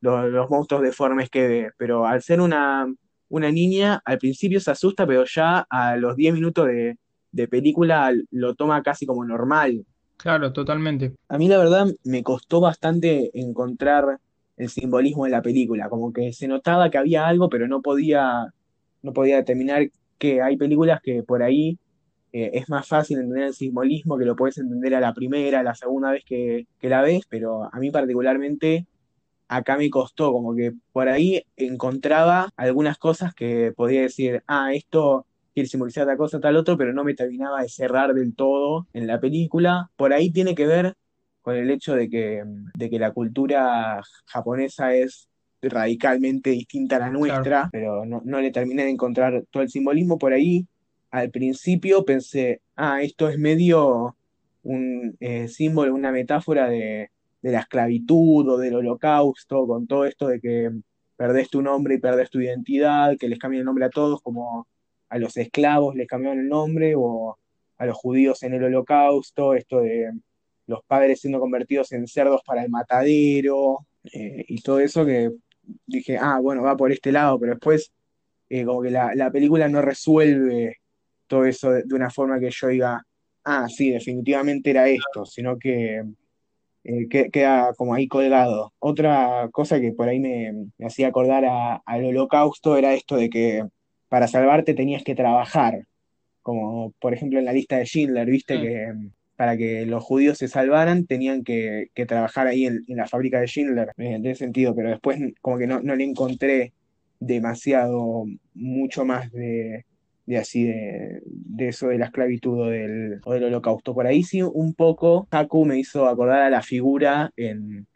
los, los monstruos deformes que ve. Pero al ser una, una niña, al principio se asusta, pero ya a los 10 minutos de, de película lo toma casi como normal. Claro, totalmente. A mí la verdad me costó bastante encontrar el simbolismo en la película, como que se notaba que había algo, pero no podía, no podía determinar que hay películas que por ahí eh, es más fácil entender el simbolismo, que lo puedes entender a la primera, a la segunda vez que, que la ves, pero a mí particularmente acá me costó, como que por ahí encontraba algunas cosas que podía decir, ah, esto quiere simbolizar tal cosa, tal otro, pero no me terminaba de cerrar del todo en la película. Por ahí tiene que ver con el hecho de que, de que la cultura japonesa es radicalmente distinta a la Claro. nuestra, pero no, no le terminé de encontrar todo el simbolismo por ahí. Al principio pensé, ah, esto es medio un eh, símbolo, una metáfora de, de la esclavitud o del holocausto, con todo esto de que perdés tu nombre y perdés tu identidad, que les cambian el nombre a todos, como a los esclavos les cambiaron el nombre, o a los judíos en el holocausto, esto de los padres siendo convertidos en cerdos para el matadero, eh, y todo eso que dije, ah, bueno, va por este lado, pero después eh, como que la, la película no resuelve todo eso de, una forma que yo diga, ah, sí, definitivamente era esto, sino que eh, que- queda como ahí colgado. Otra cosa que por ahí me, hacía acordar al holocausto era esto de que para salvarte tenías que trabajar, como por ejemplo en la lista de Schindler, viste Sí. que mm, para que los judíos se salvaran tenían que, que trabajar ahí en, en la fábrica de Schindler, eh, en ese sentido, pero después como que no, no le encontré demasiado, mucho más de, de así de, de eso de la esclavitud o del, o del holocausto. Por ahí sí un poco Haku me hizo acordar a la figura en,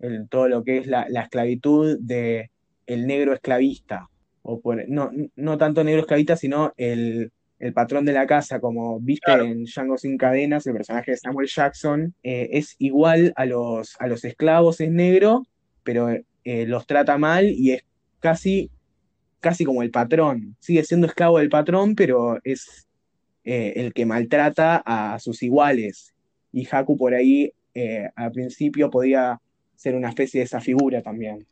en todo lo que es la, la esclavitud de el negro esclavista, o por, no, no tanto negro esclavista, sino el, el patrón de la casa, como viste Claro. en Django sin cadenas, el personaje de Samuel Jackson, eh, es igual a los, a los esclavos, es negro, pero eh, los trata mal y es casi, casi como el patrón. Sigue siendo esclavo del patrón, pero es eh, el que maltrata a sus iguales. Y Haku por ahí eh, al principio podía ser una especie de esa figura también.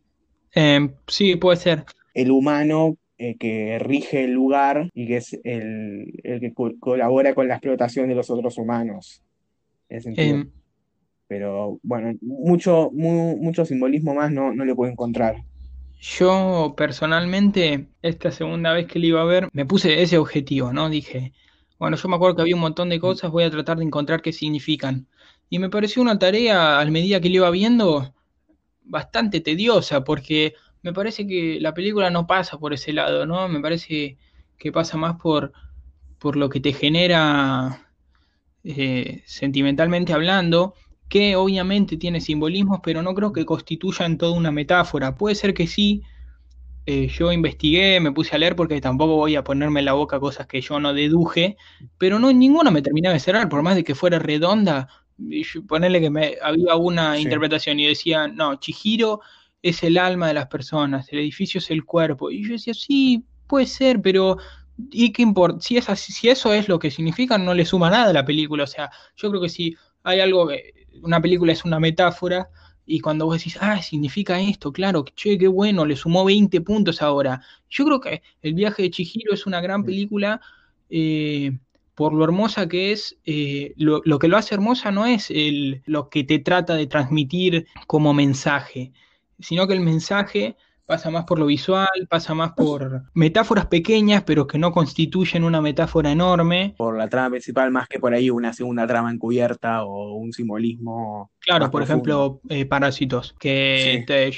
Eh, sí, puede ser. El humano eh, que rige el lugar y que es el, el que co- colabora con la explotación de los otros humanos. Eh, Pero bueno, mucho, mu- mucho simbolismo más no, no le puedo encontrar. yo personalmente, esta segunda vez que le iba a ver, me puse ese objetivo, ¿no? Dije, bueno, yo me acuerdo que había un montón de cosas, voy a tratar de encontrar qué significan. Y me pareció una tarea, a medida que le iba viendo, bastante tediosa, porque me parece que la película no pasa por ese lado, ¿no? Me parece que pasa más por, por lo que te genera eh, sentimentalmente hablando, que obviamente tiene simbolismos, pero no creo que constituyan toda una metáfora. Puede ser que sí. eh, yo investigué, me puse a leer porque tampoco voy a ponerme en la boca cosas que yo no deduje, pero no ninguna me terminaba de cerrar, por más de que fuera redonda. Ponerle que me, había una Sí. interpretación y decía, no, Chihiro es el alma de las personas, el edificio es el cuerpo. Y yo decía, sí, puede ser, pero ¿y qué importa? Si, es así- si eso es lo que significa, no le suma nada a la película. O sea, yo creo que si hay algo que una película es una metáfora y cuando vos decís, ah, significa esto, claro, che, qué bueno, le sumó 20 puntos ahora. Yo creo que El viaje de Chihiro es una gran película eh, por lo hermosa que es. eh, lo, lo que lo hace hermosa no es el, lo que te trata de transmitir como mensaje, sino que el mensaje pasa más por lo visual, pasa más por metáforas pequeñas, pero que no constituyen una metáfora enorme. Por la trama principal, más que por ahí una segunda trama encubierta o un simbolismo Claro, por profundo. ejemplo, eh, Parásitos, que Sí. te-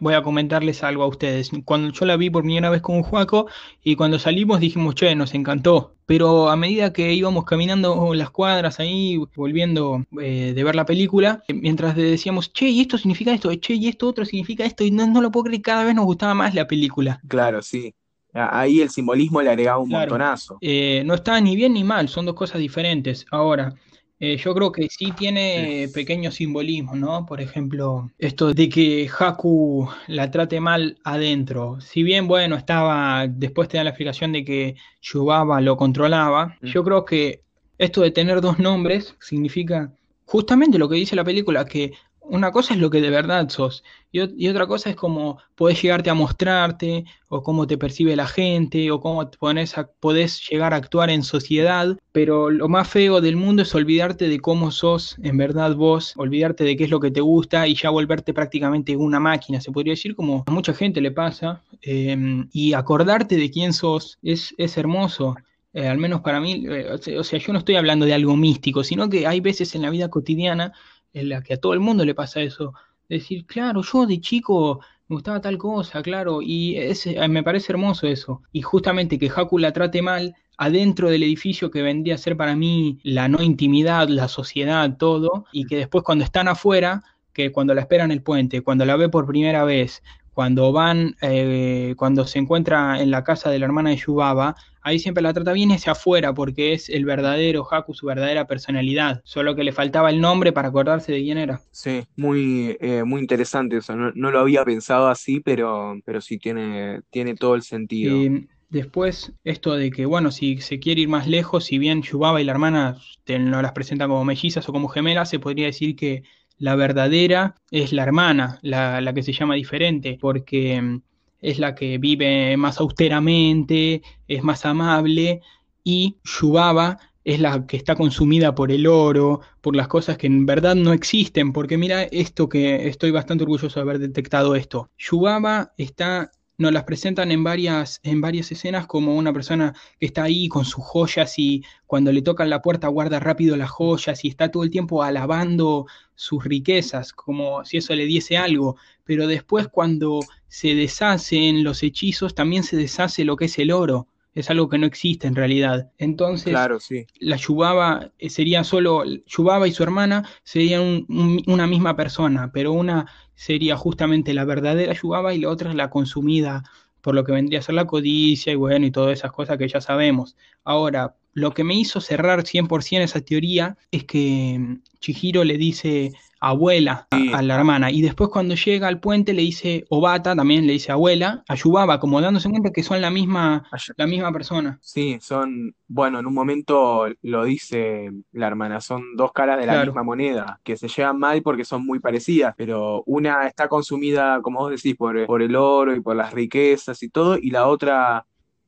voy a comentarles algo a ustedes. Cuando yo la vi por primera vez con Juaco y cuando salimos dijimos, che, nos encantó. Pero a medida que íbamos caminando las cuadras ahí, volviendo eh, de ver la película, eh, mientras decíamos, che, y esto significa esto, che, y esto otro significa esto, y no, no lo puedo creer, cada vez nos gustaba más la película. Claro, sí. Ahí el simbolismo le agregaba un Claro. montonazo. Eh, no está ni bien ni mal, son dos cosas diferentes. Ahora, eh, yo creo que sí tiene pequeños simbolismos, ¿no? Por ejemplo, esto de que Haku la trate mal adentro. Si bien, bueno, estaba, después te da la explicación de que Yubaba lo controlaba, Mm. yo creo que esto de tener dos nombres significa justamente lo que dice la película, que una cosa es lo que de verdad sos y, ot- y otra cosa es cómo podés llegarte a mostrarte o cómo te percibe la gente o cómo te pones a- podés llegar a actuar en sociedad, pero lo más feo del mundo es olvidarte de cómo sos en verdad vos, olvidarte de qué es lo que te gusta y ya volverte prácticamente una máquina, se podría decir, como a mucha gente le pasa, eh, y acordarte de quién sos es, es hermoso. Eh, al menos para mí, eh, o sea, yo no estoy hablando de algo místico, sino que hay veces en la vida cotidiana en la que a todo el mundo le pasa eso. Decir, claro, yo de chico me gustaba tal cosa, claro, y es, eh, me parece hermoso eso. Y justamente que Haku la trate mal adentro del edificio que vendría a ser para mí la no intimidad, la sociedad, todo, y que después cuando están afuera, que cuando la esperan en el puente, cuando la ve por primera vez, cuando van, eh, cuando se encuentra en la casa de la hermana de Yubaba, ahí siempre la trata bien hacia afuera, porque es el verdadero Haku, su verdadera personalidad. Solo que le faltaba el nombre para acordarse de quién era. Sí, muy, eh, muy interesante eso. No, no lo había pensado así, pero, pero sí tiene, tiene todo el sentido. Eh, después, esto de que, bueno, si se quiere ir más lejos, si bien Yubaba y la hermana te, no las presentan como mellizas o como gemelas, se podría decir que la verdadera es la hermana, la, la que se llama diferente, porque mm, es la que vive más austeramente, es más amable, y Yubaba es la que está consumida por el oro, por las cosas que en verdad no existen, porque mira esto que estoy bastante orgulloso de haber detectado esto. Yubaba está nos las presentan en varias, en varias escenas como una persona que está ahí con sus joyas y cuando le tocan la puerta guarda rápido las joyas y está todo el tiempo alabando sus riquezas, como si eso le diese algo. Pero después cuando se deshacen los hechizos, también se deshace lo que es el oro. Es algo que no existe en realidad. Entonces, Claro, sí. la Yubaba eh, sería solo, Yubaba y su hermana serían un- un- una misma persona, pero una sería justamente la verdadera Yubaba y la otra es la consumida por lo que vendría a ser la codicia y bueno, y todas esas cosas que ya sabemos. Ahora, lo que me hizo cerrar 100% esa teoría es que mm, Chihiro le dice abuela a, Sí. a la hermana y después cuando llega al puente le dice Obata, también le dice abuela, a Yubaba, como dándose cuenta que son la misma, la misma persona. Sí, son, bueno, en un momento lo dice la hermana, son dos caras de la Claro. misma moneda, que se llevan mal porque son muy parecidas, pero una está consumida, como vos decís, por, por el oro y por las riquezas y todo, y la otra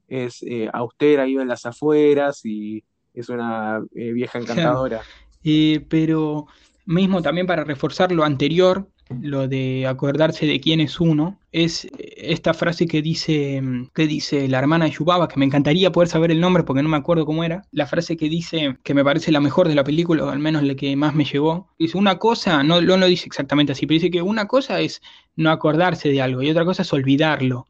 es eh, austera, vive en las afueras y es una eh, vieja Claro. encantadora. Eh, pero mismo también para reforzar lo anterior, lo de acordarse de quién es uno, es esta frase que dice, mm, que dice la hermana de Yubaba, que me encantaría poder saber el nombre porque no me acuerdo cómo era, la frase que dice, que me parece la mejor de la película, o al menos la que más me llegó, dice una cosa, no, lo dice exactamente así, pero dice que una cosa es no acordarse de algo y otra cosa es olvidarlo.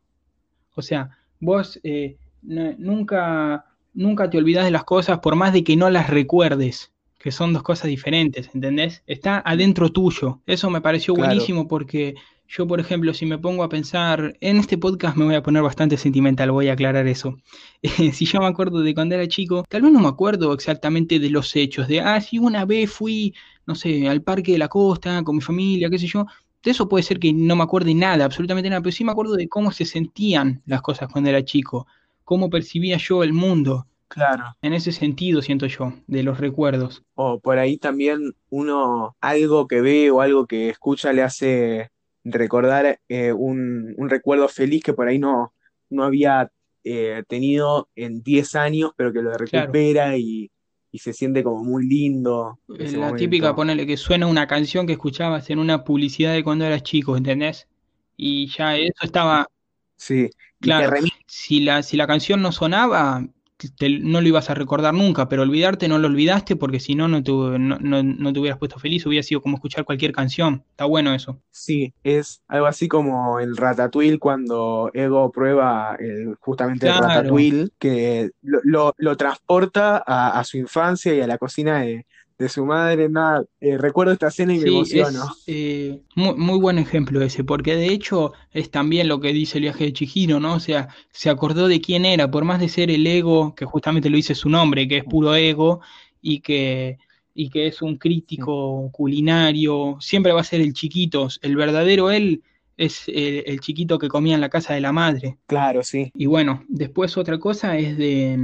O sea, vos eh, nunca, nunca te olvidas de las cosas por más de que no las recuerdes, que son dos cosas diferentes, ¿entendés? Está adentro tuyo. Eso me pareció Claro. buenísimo porque yo, por ejemplo, si me pongo a pensar, en este podcast me voy a poner bastante sentimental, voy a aclarar eso. si yo me acuerdo de cuando era chico, tal vez no me acuerdo exactamente de los hechos, de, ah, sí, una vez fui, no sé, al parque de la costa con mi familia, qué sé yo. De eso puede ser que no me acuerde nada, absolutamente nada, pero sí me acuerdo de cómo se sentían las cosas cuando era chico, cómo percibía yo el mundo. Claro. En ese sentido, siento yo, de los recuerdos. O por ahí también uno algo que ve o algo que escucha le hace recordar eh, un, un recuerdo feliz que por ahí no, no había eh, tenido en 10 años, pero que lo Claro. recupera y, y se siente como muy lindo Eh, La típica, ponele que suena una canción que escuchabas en una publicidad de cuando eras chico, ¿entendés? Y ya eso estaba, Sí, claro, si la, si la canción no sonaba, te- no lo ibas a recordar nunca, pero olvidarte no lo olvidaste porque si no, no te, no, no- no te hubieras puesto feliz, hubiera sido como escuchar cualquier canción. Está bueno eso. sí, es algo así como el Ratatouille cuando Ego prueba el, justamente el Ratatouille, que lo, lo- lo transporta a, a su infancia y a la cocina de, de su madre. Nada, eh, recuerdo esta escena y me sí, emociono. es eh, muy, muy buen ejemplo ese, porque de hecho es también lo que dice el viaje de Chihiro, ¿no? O sea, se acordó de quién era, por más de ser el ego, que justamente lo dice su nombre, que es puro ego, y que, y que es un crítico culinario, siempre va a ser el chiquito, el verdadero él es el, el chiquito que comía en la casa de la madre. claro, sí. Y bueno, después otra cosa es de,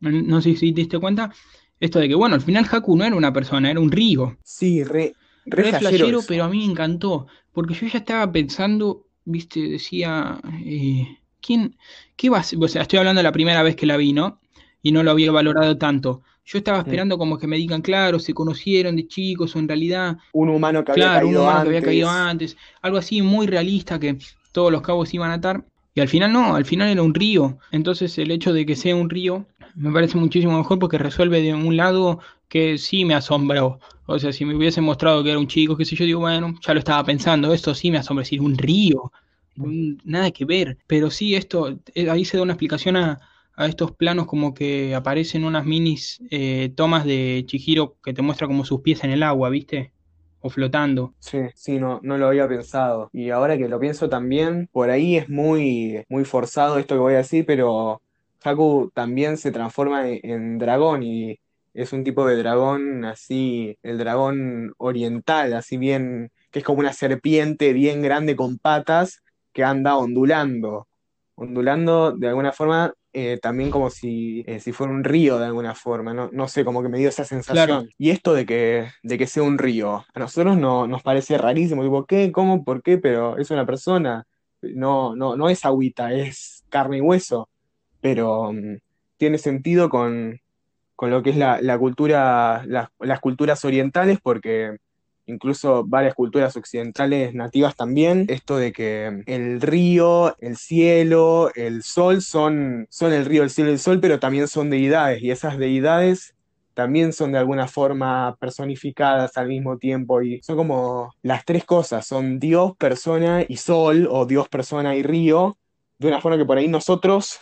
mm, no sé si te diste cuenta, esto de que, bueno, al final Haku no era una persona, era un río. Sí, re, re Re flashero pero a mí me encantó, porque yo ya estaba pensando, viste, decía, eh, ¿quién, qué va a ser? O sea, estoy hablando de la primera vez que la vi, ¿no? Y no lo había valorado tanto. Yo estaba esperando como que me digan, claro, se conocieron de chicos o en realidad, Un humano que había claro, un caído humano que había caído antes, algo así muy realista que todos los cabos iban a atar. Y al final no, al final era un río. Entonces el hecho de que sea un río me parece muchísimo mejor porque resuelve de un lado que sí me asombró. O sea, si me hubiesen mostrado que era un chico, qué sé yo, digo, bueno, ya lo estaba pensando, esto sí me asombra, decir, un río, un- nada que ver. Pero sí, esto, eh, ahí se da una explicación a, a estos planos como que aparecen unas minis eh, tomas de Chihiro que te muestra como sus pies en el agua, ¿viste? O flotando. Sí, sí, no, no lo había pensado. Y ahora que lo pienso también, por ahí es muy, muy forzado esto que voy a decir, pero Haku también se transforma en, en dragón y es un tipo de dragón así, el dragón oriental, así bien, que es como una serpiente bien grande con patas que anda ondulando, ondulando de alguna forma, eh, también como si, eh, si fuera un río de alguna forma, no, no sé, como que me dio esa Claro, sensación. Y esto de que, de que sea un río, a nosotros no, nos parece rarísimo, tipo, ¿qué? ¿Cómo? ¿Por qué? Pero es una persona, no, no, no es agüita, es carne y hueso, pero mm, tiene sentido con, con lo que es la, la cultura, las, las culturas orientales, porque incluso varias culturas occidentales nativas también, esto de que el río, el cielo, el sol son, son el río, el cielo y el sol, pero también son deidades, y esas deidades también son de alguna forma personificadas al mismo tiempo, y son como las tres cosas, son Dios, persona y sol, o Dios, persona y río, de una forma que por ahí nosotros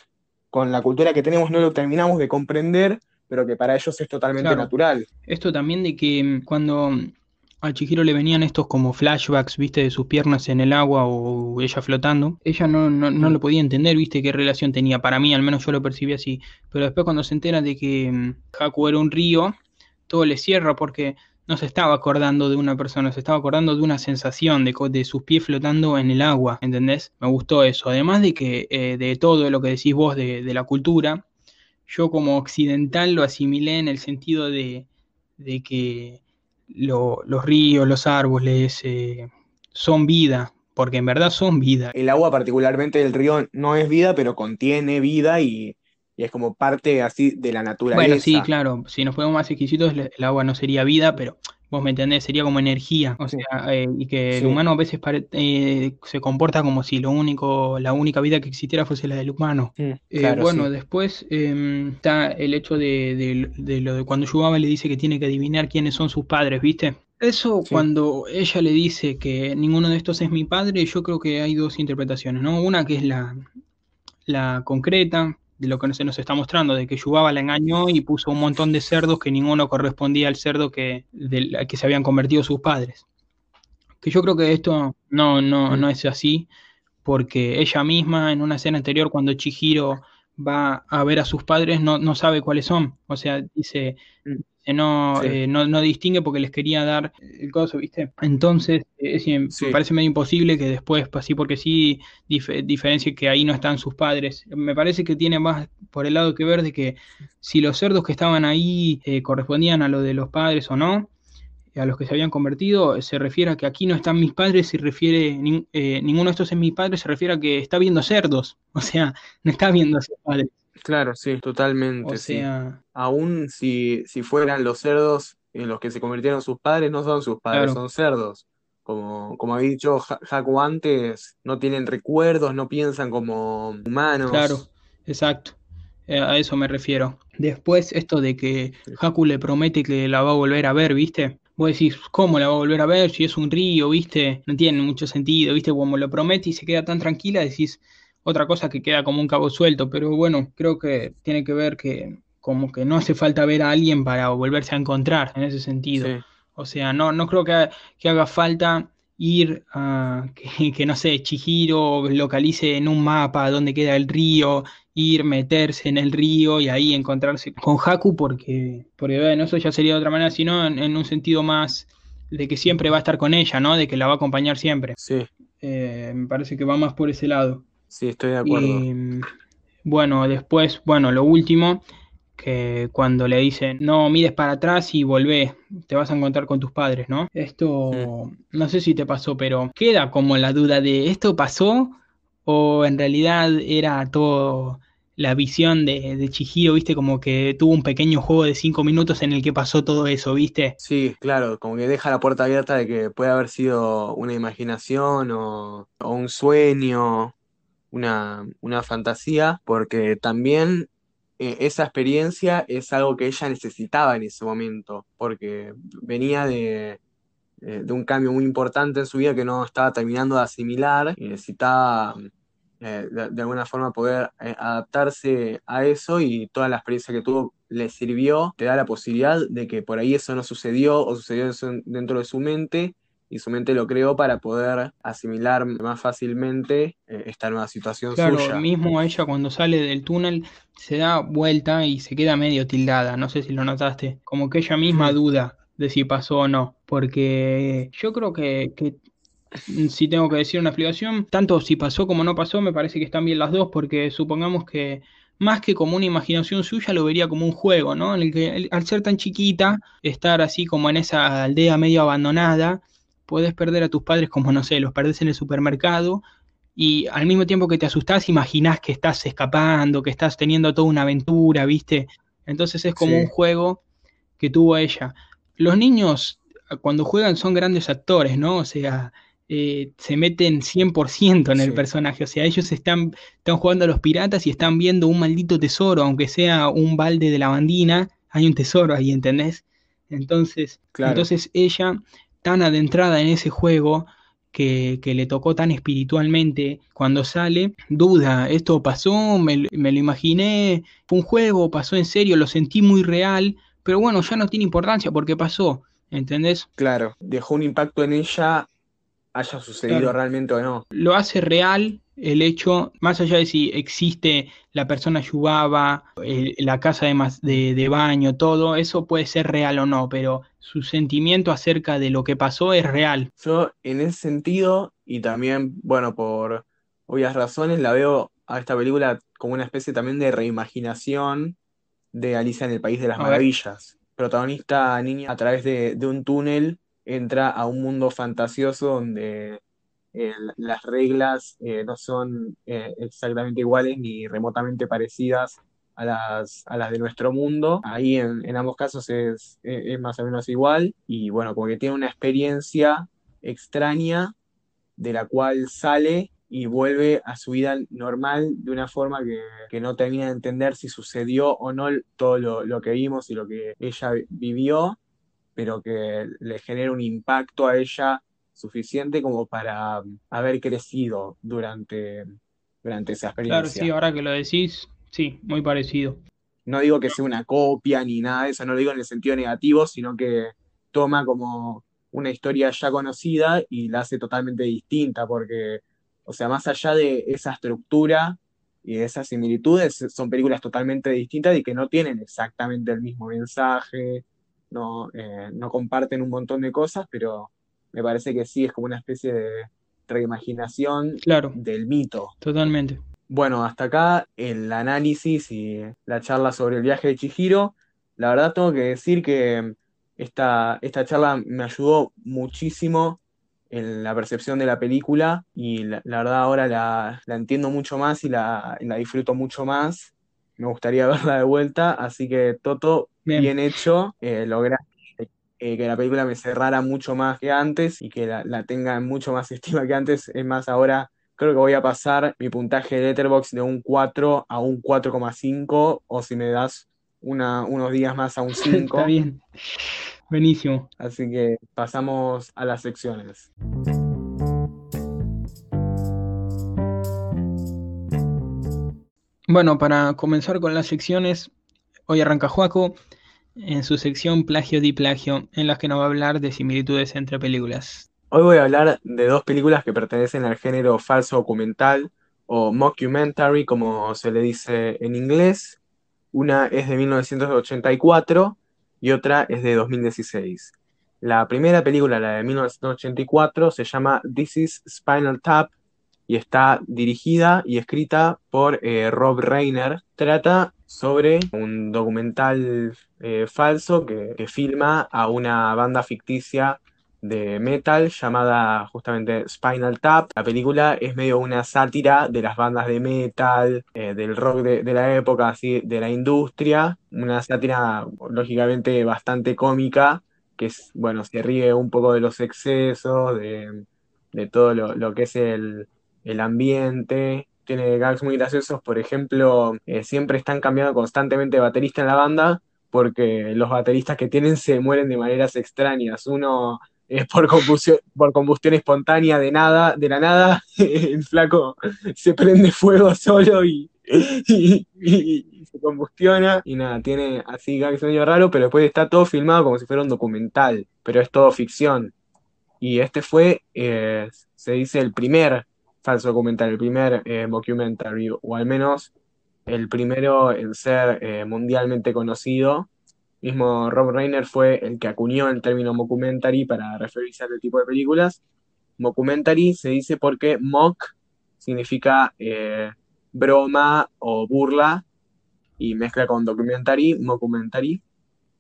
con la cultura que tenemos no lo terminamos de comprender, pero que para ellos es totalmente Claro. natural. Esto también de que mm, cuando mm, a Chihiro le venían estos como flashbacks, viste, de sus piernas en el agua o ella flotando, ella no, no, no lo podía entender, viste, qué relación tenía. Para mí, al menos yo lo percibí así. Pero después cuando se entera de que mm, Haku era un río, todo le cierra porque no se estaba acordando de una persona, se estaba acordando de una sensación de, de sus pies flotando en el agua, ¿entendés? Me gustó eso. Además de que eh, de todo lo que decís vos de, de la cultura, yo como occidental lo asimilé en el sentido de, de que lo- los ríos, los árboles eh, son vida, porque en verdad son vida. El agua, particularmente del río, no es vida, pero contiene vida y, y es como parte así de la Bueno, sí, naturaleza. claro, si nos ponemos más exquisitos, el agua no sería vida, pero vos me entendés, sería como energía, o sea, eh, y que el humano a veces pare- eh, se comporta como si lo único, la única vida que existiera fuese la del humano. mm, Eh, bueno, sí. después em, está el hecho de, de- de lo de cuando Yubaba le dice que tiene que adivinar quiénes son sus padres, ¿viste? Eso Sí, cuando ella le dice que ninguno de estos es mi padre, yo creo que hay dos interpretaciones, ¿no? Una que es la, la concreta, de lo que se nos está mostrando, de que Yubaba la engañó y puso un montón de cerdos que ninguno correspondía al cerdo que, del, que se habían convertido sus padres. Que yo creo que esto no, no, mm, no es así, porque ella misma en una escena anterior, cuando Chihiro va a ver a sus padres, no, no sabe cuáles son. O sea, dice, mm, dice, no, sí, eh, no, no distingue porque les quería dar el coso, ¿viste? Entonces, eh, es- me sí, parece medio imposible que después, así porque sí, dif- diferencie que ahí no están sus padres. Me parece que tiene más por el lado que ver de que si los cerdos que estaban ahí eh, correspondían a lo de los padres o no a los que se habían convertido, se refiere a que aquí no están mis padres, se refiere, nin- eh, ninguno de estos es mis padres, se refiere a que está viendo cerdos, o sea, no está viendo a sus padres, claro, sí, o totalmente, sí. Aún si, si fueran los cerdos en los que se convirtieron sus padres, no son sus padres, claro, son cerdos. Como, como había dicho Ja- Haku antes, no tienen recuerdos, no piensan como claro, humanos. exacto, eh, a eso me refiero. Después, esto de que Haku le promete que la va a volver a ver, ¿viste? Vos decís, ¿cómo la va a volver a ver si es un río, ¿viste? No tiene mucho sentido, ¿viste? Como lo promete y se queda tan tranquila, decís otra cosa que queda como un cabo suelto, pero bueno, creo que tiene que ver que como que no hace falta ver a alguien para volverse a encontrar en ese sentido. sí, O sea, no, no creo que, que haga falta ir a que, que, no sé, Chihiro localice en un mapa dónde queda el río, ir, meterse en el río y ahí encontrarse con Haku, porque, porque bueno, eso ya sería de otra manera, sino en, en un sentido más de que siempre va a estar con ella, ¿no? De que la va a acompañar siempre. sí, Eh, me parece que va más por ese lado. Sí, estoy de acuerdo. Y bueno, después, bueno, lo último, que cuando le dicen, no mires para atrás y volvé, te vas a encontrar con tus padres, ¿no? Mm, Esto, no sé si te pasó, pero queda como la duda de, ¿esto pasó? ¿O en realidad era todo la visión de, de Chihiro, viste? Como que tuvo un pequeño juego de cinco minutos en el que pasó todo eso, ¿viste? Sí, claro, como que deja la puerta abierta de que puede haber sido una imaginación o, o un sueño, una, una fantasía, porque también eh, esa experiencia es algo que ella necesitaba en ese momento, porque venía de, eh, de un cambio muy importante en su vida que no estaba terminando de asimilar y necesitaba eh, de, alguna forma poder adaptarse a eso y toda la experiencia que tuvo le sirvió, te da la posibilidad de que por ahí eso no sucedió o sucedió dentro de su mente y su mente lo creó para poder asimilar más fácilmente eh, esta nueva situación Claro, suya. mismo ella cuando sale del túnel se da vuelta y se queda medio tildada, no sé si lo notaste, como que ella misma duda de si pasó o no, porque yo creo que, que mm, si tengo que decir una explicación, tanto si pasó como no pasó, me parece que están bien las dos, porque supongamos que más que como una imaginación suya, lo vería como un juego, ¿no? En el que al ser tan chiquita, estar así como en esa aldea medio abandonada, puedes perder a tus padres como, no sé, los perdés en el supermercado y al mismo tiempo que te asustás, imaginás que estás escapando, que estás teniendo toda una aventura, ¿viste? Entonces es como un juego que tuvo ella. Los niños cuando juegan son grandes actores, ¿no? O sea, eh, se meten 100% en el sí, personaje. O sea, ellos están, están jugando a los piratas y están viendo un maldito tesoro, aunque sea un balde de lavandina, hay un tesoro ahí, ¿entendés? Entonces, claro, entonces ella, tan adentrada en ese juego, que, le tocó tan espiritualmente cuando sale, duda, esto pasó, me, me, lo imaginé, fue un juego, pasó en serio, lo sentí muy real, pero bueno, ya no tiene importancia porque pasó, ¿entendés? Claro, dejó un impacto en ella, haya sucedido realmente o no. Lo hace real el hecho, más allá de si existe la persona Yubaba, la casa de, de, baño, todo, eso puede ser real o no, pero su sentimiento acerca de lo que pasó es real. Yo en ese sentido, y también, bueno, por obvias razones, la veo a esta película como una especie también de reimaginación de Alicia en el País de las Maravillas. Protagonista niña a través de, de un túnel entra a un mundo fantasioso donde eh, las reglas eh, no son eh, exactamente iguales ni remotamente parecidas a las, a las de nuestro mundo. Ahí en, ambos casos es, es, más o menos igual y bueno, como que tiene una experiencia extraña de la cual sale y vuelve a su vida normal de una forma que, que no termina de entender si sucedió o no todo lo, lo que vimos y lo que ella vivió, pero que le genera un impacto a ella suficiente como para um, haber crecido durante, durante esa experiencia. Claro, sí, ahora que lo decís, sí, muy parecido. No digo que sea una copia ni nada de eso, no lo digo en el sentido negativo, sino que toma como una historia ya conocida y la hace totalmente distinta, porque, o sea, más allá de esa estructura y de esas similitudes, son películas totalmente distintas y que no tienen exactamente el mismo mensaje, no, eh, no comparten un montón de cosas, pero me parece que sí es como una especie de reimaginación claro, del mito. Totalmente. Bueno, hasta acá el análisis y la charla sobre el viaje de Chihiro. La verdad tengo que decir que esta, esta charla me ayudó muchísimo en la percepción de la película y la, verdad ahora la, entiendo mucho más y la, la, disfruto mucho más. Me gustaría verla de vuelta, así que Toto, bien, hecho, eh, eh, que la película me cerrara mucho más que antes y que la, tenga mucho más estima que antes. Es más, ahora creo que voy a pasar mi puntaje de Letterboxd de un 4 a un 4,5 o si me das una, unos días más a un 5. Está bien. Buenísimo. Así que pasamos a las secciones. Bueno, para comenzar con las secciones, hoy arranca Juaco en su sección Plagio di Plagio, en las que nos va a hablar de similitudes entre películas. Hoy voy a hablar de dos películas que pertenecen al género falso documental o mockumentary, como se le dice en inglés. Una es de 1984 y otra es de 2016. La primera película, la de 1984, se llama This is Spinal Tap y está dirigida y escrita por eh, Rob Reiner. Trata sobre un documental eh, falso que, filma a una banda ficticia de metal llamada justamente Spinal Tap. La película es medio una sátira de las bandas de metal, eh, del rock de, la época, así, de la industria. Una sátira lógicamente bastante cómica, que es, bueno, se ríe un poco de los excesos, de, todo lo, que es el, el ambiente tiene gags muy graciosos, por ejemplo, eh, siempre están cambiando constantemente de baterista en la banda porque los bateristas que tienen se mueren de maneras extrañas. Uno es por combustión, por combustión espontánea de nada, de la nada, el flaco se prende fuego solo y, se combustiona y nada, tiene así gags medio raro, pero después está todo filmado como si fuera un documental, pero es todo ficción. Y este fue, eh, se dice, el primer falso documental, el primer eh, o al menos el primero en ser eh, mundialmente conocido. Mismo Rob Reiner fue el que acuñó el término mockumentary para referirse a este tipo de películas. Mockumentary se dice porque mock significa eh, broma o burla y mezcla con documentary, mockumentary.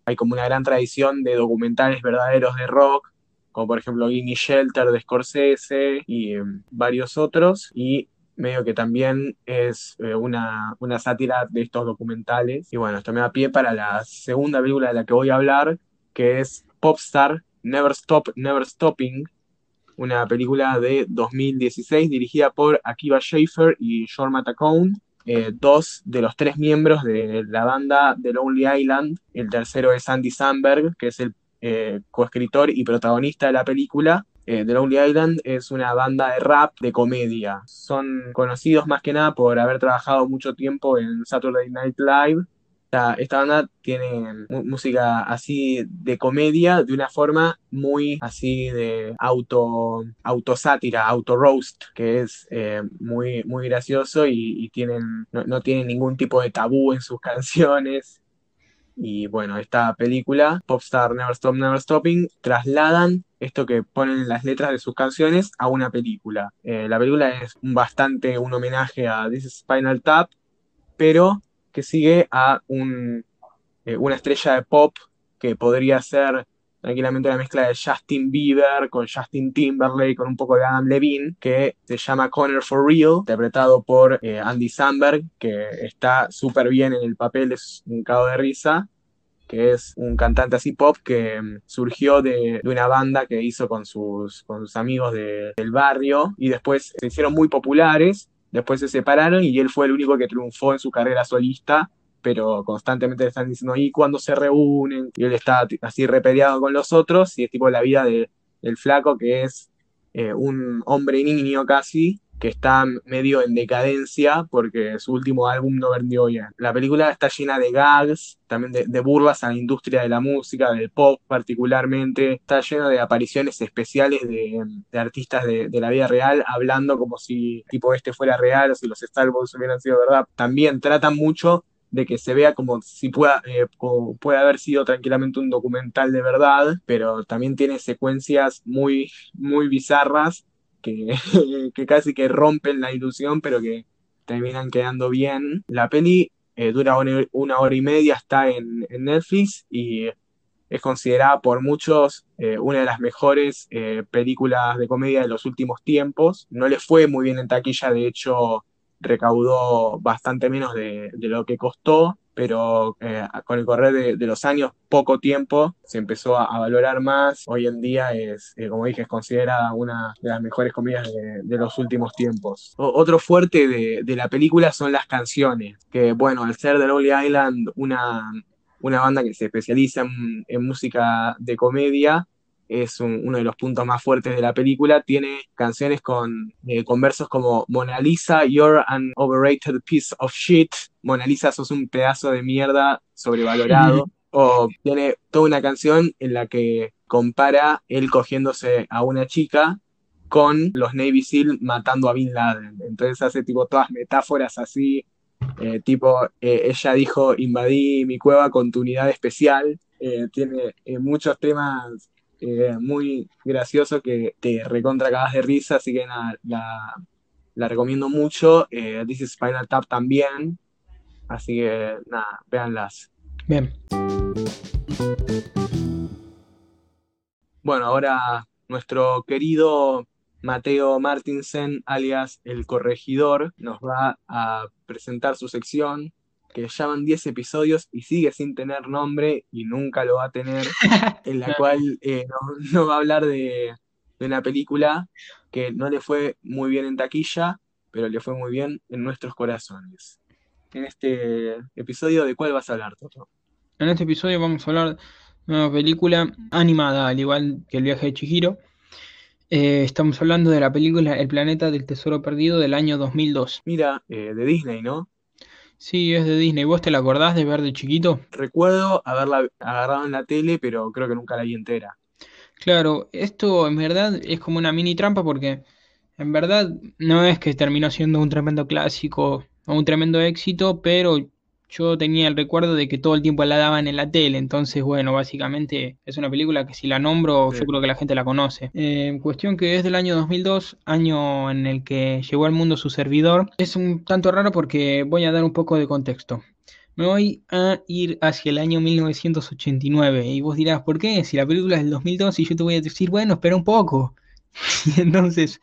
Hay como una gran tradición de documentales verdaderos de rock, como por ejemplo Gimme Shelter de Scorsese y em, varios otros, y medio que también es eh, una, una, sátira de estos documentales. Y bueno, esto me da pie para la segunda película de la que voy a hablar, que es Popstar, Never Stop, Never Stopping, una película de 2016 dirigida por Akiva Schaffer y Jorma Tacone. Eh, dos de los tres miembros de la banda The Lonely Island. El tercero es Andy Samberg, que es el eh, coescritor y protagonista de la película. eh, The Lonely Island es una banda de rap de comedia. Son conocidos más que nada por haber trabajado mucho tiempo en Saturday Night Live. Esta, banda tiene música así de comedia de una forma muy así de auto autosátira, auto roast, que es eh, muy muy gracioso y, y tienen no, no tienen ningún tipo de tabú en sus canciones. Y bueno, esta película, Popstar Never Stop Never Stopping, trasladan esto que ponen en las letras de sus canciones a una película. Eh, la película es bastante un homenaje a This is Spinal Tap, pero que sigue a un, eh, una estrella de pop que podría ser tranquilamente una mezcla de Justin Bieber con Justin Timberlake, con un poco de Adam Levine, que se llama Connor for Real, interpretado por eh, Andy Samberg, que está súper bien en el papel, es un cago de risa que es un cantante así pop que mm, surgió de, una banda que hizo con sus, con sus amigos de- del barrio y después se hicieron muy populares, después se separaron y él fue el único que triunfó en su carrera solista, pero constantemente le están diciendo, ¿y cuando se reúnen? Y él está así repeleado con los otros y es tipo la vida de- del flaco que es eh, un hombre niño casi, que está medio en decadencia porque su último álbum no vendió bien. La película está llena de gags, también de, de burlas a la industria de la música, del pop particularmente. Está lleno de apariciones especiales de, artistas de, la vida real hablando como si tipo este fuera real o si los Star Wars hubieran sido verdad. También tratan mucho de que se vea como si pueda, eh, haber sido tranquilamente un documental de verdad, pero también tiene secuencias muy, muy bizarras que, que casi que rompen la ilusión, pero que terminan quedando bien. La peli eh, dura una, hora y media, está en, Netflix y es considerada por muchos eh, una de las mejores películas de comedia de los últimos tiempos. No le fue muy bien en taquilla, de hecho recaudó bastante menos de, lo que costó, pero eh, con el correr de, los años, poco tiempo, se empezó a, a valorar más. Hoy en día es, eh, como dije, es considerada una de las mejores comedias de, los últimos tiempos. Otro fuerte de, la película son las canciones, que bueno, al ser de Lonely Island una, una banda que se especializa en música de comedia, es un- uno de los puntos más fuertes de la película. Tiene canciones con, eh, con versos como Mona Lisa, you're an overrated piece of shit. Mona Lisa, sos un pedazo de mierda sobrevalorado. O tiene toda una canción en la que compara él cogiéndose a una chica con los Navy SEAL matando a Bin Laden. Entonces hace tipo todas metáforas así, eh, tipo, eh, ella dijo, invadí mi cueva con tu unidad especial. Eh, tiene muchos temas eh, muy graciosos que te recontra cagas de risa, así que nada, la, la recomiendo mucho. Eh, This is Spinal Tap también, así que nada, véanlas. Bien. Bueno, ahora nuestro querido Mateo Martinsen, alias El Corregidor, nos va a presentar su sección que ya van 10 episodios y sigue sin tener nombre y nunca lo va a tener, en la cual eh, nos va a hablar de, de una película que no le fue muy bien en taquilla, pero le fue muy bien en nuestros corazones. En este episodio, ¿de cuál vas a hablar, Toto? En este episodio vamos a hablar de una película animada, al igual que El viaje de Chihiro. Eh, estamos hablando de la película El planeta del tesoro perdido del año 2002. Mira, eh, de Disney, ¿no? Sí, es de Disney. ¿Vos te la acordás de ver de chiquito? Recuerdo haberla agarrado en la tele, pero creo que nunca la vi entera. Claro, esto en verdad es como una mini trampa porque en verdad no es que terminó siendo un tremendo clásico o un tremendo éxito, pero yo tenía el recuerdo de que todo el tiempo la daban en la tele, entonces bueno, básicamente es una película que si la nombro Sí. yo creo que la gente la conoce. Eh, cuestión que es del año 2002, año en el que llegó al mundo su servidor. Es un tanto raro porque voy a dar un poco de contexto. Me voy a ir hacia el año 1989 y vos dirás, ¿por qué? Si la película es del 2002 y yo te voy a decir, bueno, espera un poco. Y entonces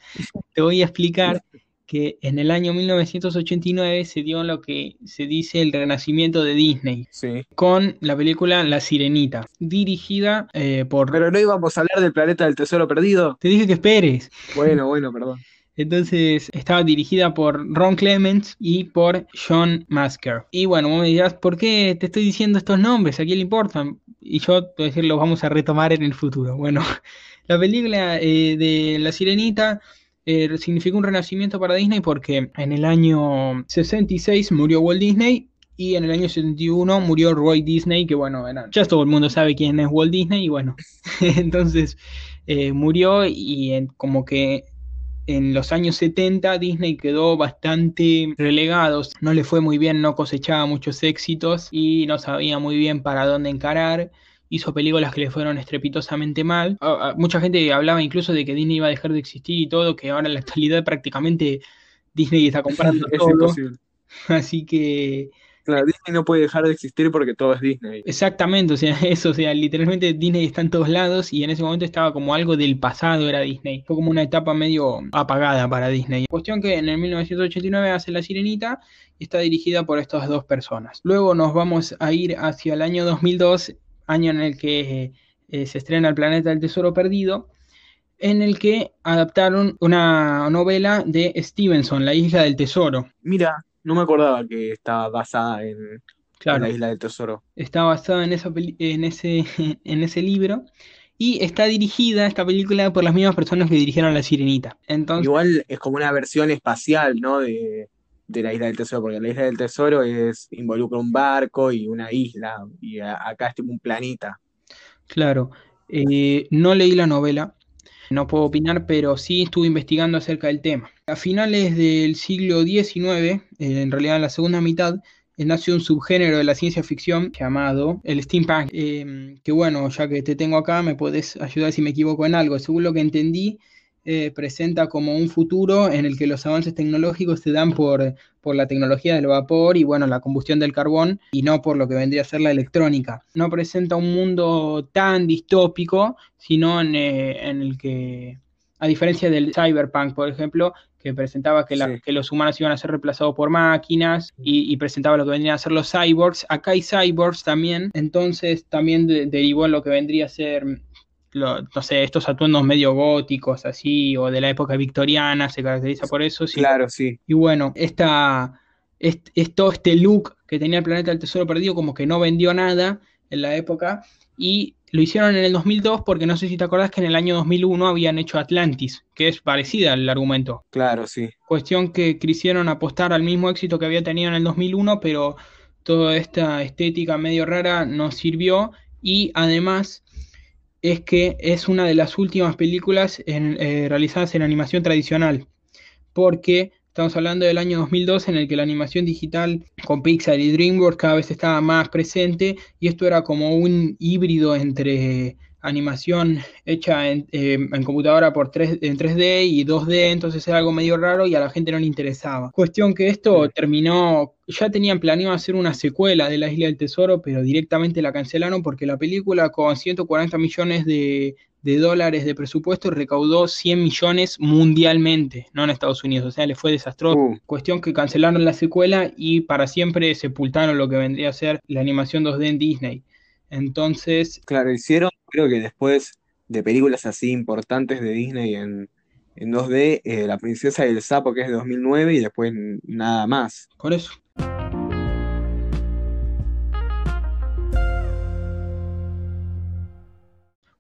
te voy a explicar que en el año 1989 se dio lo que se dice el renacimiento de Disney Sí. con la película La Sirenita, dirigida eh, por... Pero no íbamos a hablar del planeta del tesoro perdido. Te dije que esperes. Bueno, bueno, perdón. Entonces estaba dirigida por Ron Clements y por John Masker. Y bueno, vos me dirás, ¿por qué te estoy diciendo estos nombres? ¿A quién le importan? Y yo te voy a decir, los vamos a retomar en el futuro. Bueno, La película eh, de La Sirenita eh, significó un renacimiento para Disney porque en el año 66 murió Walt Disney y en el año 71 murió Roy Disney, que bueno, ya todo el mundo sabe quién es Walt Disney y bueno, entonces eh, murió y como que en los años 70 Disney quedó bastante relegado, no le fue muy bien, no cosechaba muchos éxitos y no sabía muy bien para dónde encarar hizo películas que le fueron estrepitosamente mal. mucha gente hablaba incluso de que Disney iba a dejar de existir y todo, que ahora en la actualidad prácticamente Disney está comprando todo. Así que Claro, Disney no puede dejar de existir porque todo es Disney. Exactamente, o sea, eso, o sea, literalmente Disney está en todos lados y en ese momento estaba como algo del pasado era Disney. Fue como una etapa medio apagada para Disney. Cuestión que en el 1989 hace La Sirenita y está dirigida por estas dos personas. Luego nos vamos a ir hacia el año 2002 año en el que eh, se estrena El planeta del tesoro perdido, en el que adaptaron una novela de Stevenson, La isla del tesoro. Mira, no me acordaba que estaba basada en, La isla del tesoro. Está basada en, esa en, ese, en ese libro. Y está dirigida esta película por las mismas personas que dirigieron La Sirenita. Entonces, Igual es como una versión espacial, ¿no? De, de la isla del tesoro, porque la isla del tesoro es involucra un barco y una isla, y acá es tipo un planeta. Claro, eh, no leí la novela, no puedo opinar, pero sí estuve investigando acerca del tema. A finales del siglo XIX, eh, en realidad en la segunda mitad, eh, nació un subgénero de la ciencia ficción llamado el steampunk, que bueno, ya que te tengo acá, me puedes ayudar si me equivoco en algo. Según lo que entendí, eh, presenta como un futuro en el que los avances tecnológicos se dan por, por la tecnología del vapor y bueno, la combustión del carbón y no por lo que vendría a ser la electrónica. No presenta un mundo tan distópico, sino en, eh, el que, a diferencia del cyberpunk, por ejemplo, que presentaba que, que, los humanos iban a ser reemplazados por máquinas y, presentaba lo que vendrían a ser los cyborgs. Acá hay cyborgs también, entonces también derivó en lo que vendría a ser no sé, estos atuendos medio góticos así, o de la época victoriana, se caracteriza por eso. Sí. Claro, sí. Y bueno, esta, todo este look que tenía el planeta del tesoro perdido como que no vendió nada en la época y lo hicieron en el 2002 porque no sé si te acordás que en el año 2001 habían hecho Atlantis, que es parecida al argumento. Claro, sí. Cuestión que quisieron apostar al mismo éxito que había tenido en el 2001, pero toda esta estética medio rara no sirvió y además es que es una de las últimas películas eh, realizadas en animación tradicional, porque estamos hablando del año 2002 en el que la animación digital con Pixar y DreamWorks cada vez estaba más presente y esto era como un híbrido entre animación hecha en, eh, computadora por 3, en 3D y 2D, entonces era algo medio raro y a la gente no le interesaba. Cuestión que esto terminó, ya tenían planeado hacer una secuela de La Isla del Tesoro, pero directamente la cancelaron porque la película con 140 millones de, dólares de presupuesto recaudó 100 millones mundialmente, no en Estados Unidos, o sea, le fue desastroso. Uh. Cuestión que cancelaron la secuela y para siempre sepultaron lo que vendría a ser la animación 2D en Disney. Entonces... Claro, hicieron, creo que después de películas así importantes de Disney en, en 2D, eh, La Princesa y el Sapo, que es de 2009, y después nada más. Por eso.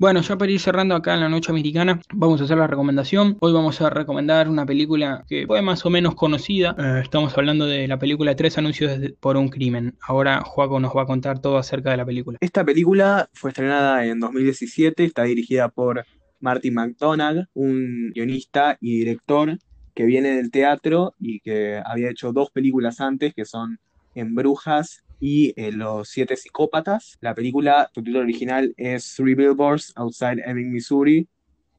Bueno, ya para ir cerrando acá en la noche americana, vamos a hacer la recomendación. Hoy vamos a recomendar una película que fue más o menos conocida. Eh, estamos hablando de la película Tres anuncios por un crimen. Ahora Juaco nos va a contar todo acerca de la película. Esta película fue estrenada en 2017, está dirigida por Martin McDonagh, un guionista y director que viene del teatro y que había hecho dos películas antes, que son En Brujas y eh, Los Siete Psicópatas. La película, su título original es Three Billboards Outside Ebbing, Missouri,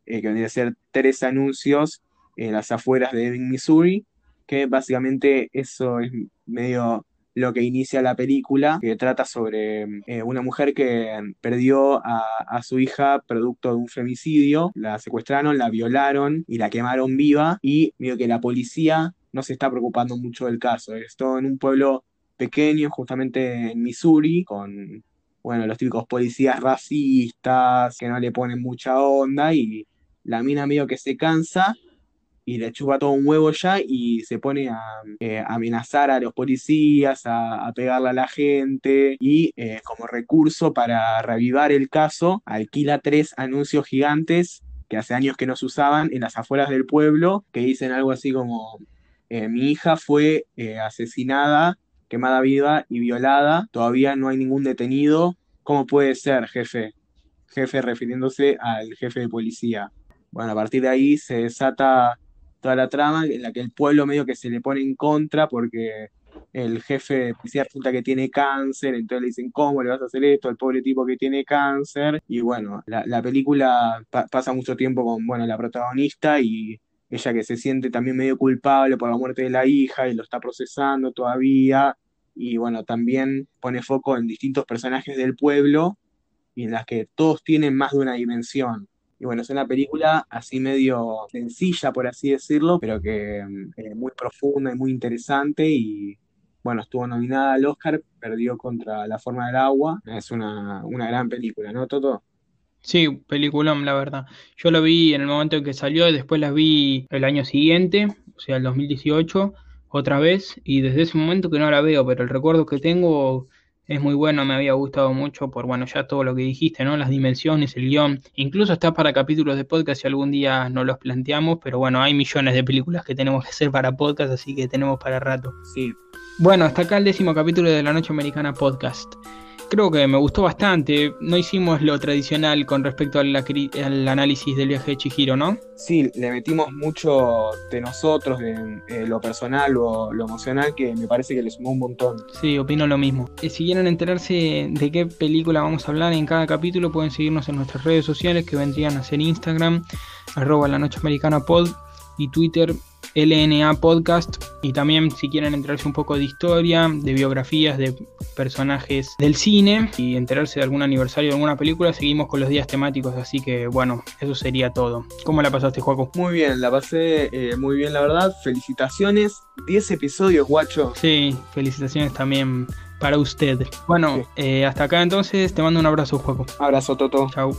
eh, que vendría a ser tres anuncios en las afueras de Ebbing, Missouri, que básicamente eso es medio lo que inicia la película, que trata sobre eh, una mujer que perdió a, a, su hija producto de un femicidio, la secuestraron, la violaron y la quemaron viva y medio que la policía no se está preocupando mucho del caso. Esto en un pueblo pequeño, justamente en Missouri, con, bueno, los típicos policías racistas que no le ponen mucha onda y la mina medio que se cansa y le chupa todo un huevo ya y se pone a, eh, amenazar a los policías, a, pegarle a la gente y eh, como recurso para revivar el caso alquila tres anuncios gigantes que hace años que no se usaban en las afueras del pueblo, que dicen algo así como, eh, mi hija fue asesinada, quemada viva y violada, todavía no hay ningún detenido, ¿cómo puede ser, jefe? Jefe refiriéndose al jefe de policía. Bueno, a partir de ahí se desata toda la trama en la que el pueblo medio que se le pone en contra porque el jefe de policía resulta que tiene cáncer, entonces le dicen, ¿cómo le vas a hacer esto al pobre tipo que tiene cáncer? Y bueno, la, película pasa mucho tiempo con, bueno, la protagonista y ella que se siente también medio culpable por la muerte de la hija y lo está procesando todavía. Y bueno, también pone foco en distintos personajes del pueblo y en las que todos tienen más de una dimensión. Y bueno, es una película así medio sencilla, por así decirlo, pero que mm, es muy profunda y muy interesante y bueno, estuvo nominada al Oscar, perdió contra La forma del agua. Es una, una gran película, ¿no, Toto? Sí, peliculón, la verdad. Yo lo vi en el momento en que salió y después la vi el año siguiente, o sea, el 2018, otra vez, y desde ese momento que no la veo, pero el recuerdo que tengo es muy bueno, me había gustado mucho por, bueno, ya todo lo que dijiste, ¿no? Las dimensiones, el guion, incluso está para capítulos de podcast si algún día no los planteamos, pero bueno, hay millones de películas que tenemos que hacer para podcast, así que tenemos para rato. Sí. Bueno, hasta acá el décimo capítulo de la Noche Americana Podcast creo que me gustó bastante. No hicimos lo tradicional con respecto al análisis del viaje de Chihiro, ¿no? Sí, le metimos mucho de nosotros, de, eh, lo personal o lo emocional, que me parece que le sumó un montón. Sí, opino lo mismo. Eh, si quieren enterarse de qué película vamos a hablar en cada capítulo, pueden seguirnos en nuestras redes sociales que vendrían a ser Instagram, arroba la noche americana pod y Twitter LNA Podcast y también si quieren enterarse un poco de historia, de biografías de personajes del cine y enterarse de algún aniversario de alguna película, seguimos con los días temáticos, así que bueno, eso sería todo. ¿Cómo la pasaste, Juaco? Muy bien, la pasé eh, muy bien, la verdad. Felicitaciones, 10 episodios, guacho. Sí, felicitaciones también para usted. Bueno, eh, hasta acá entonces, te mando un abrazo, Juaco. Abrazo, Toto. Chau.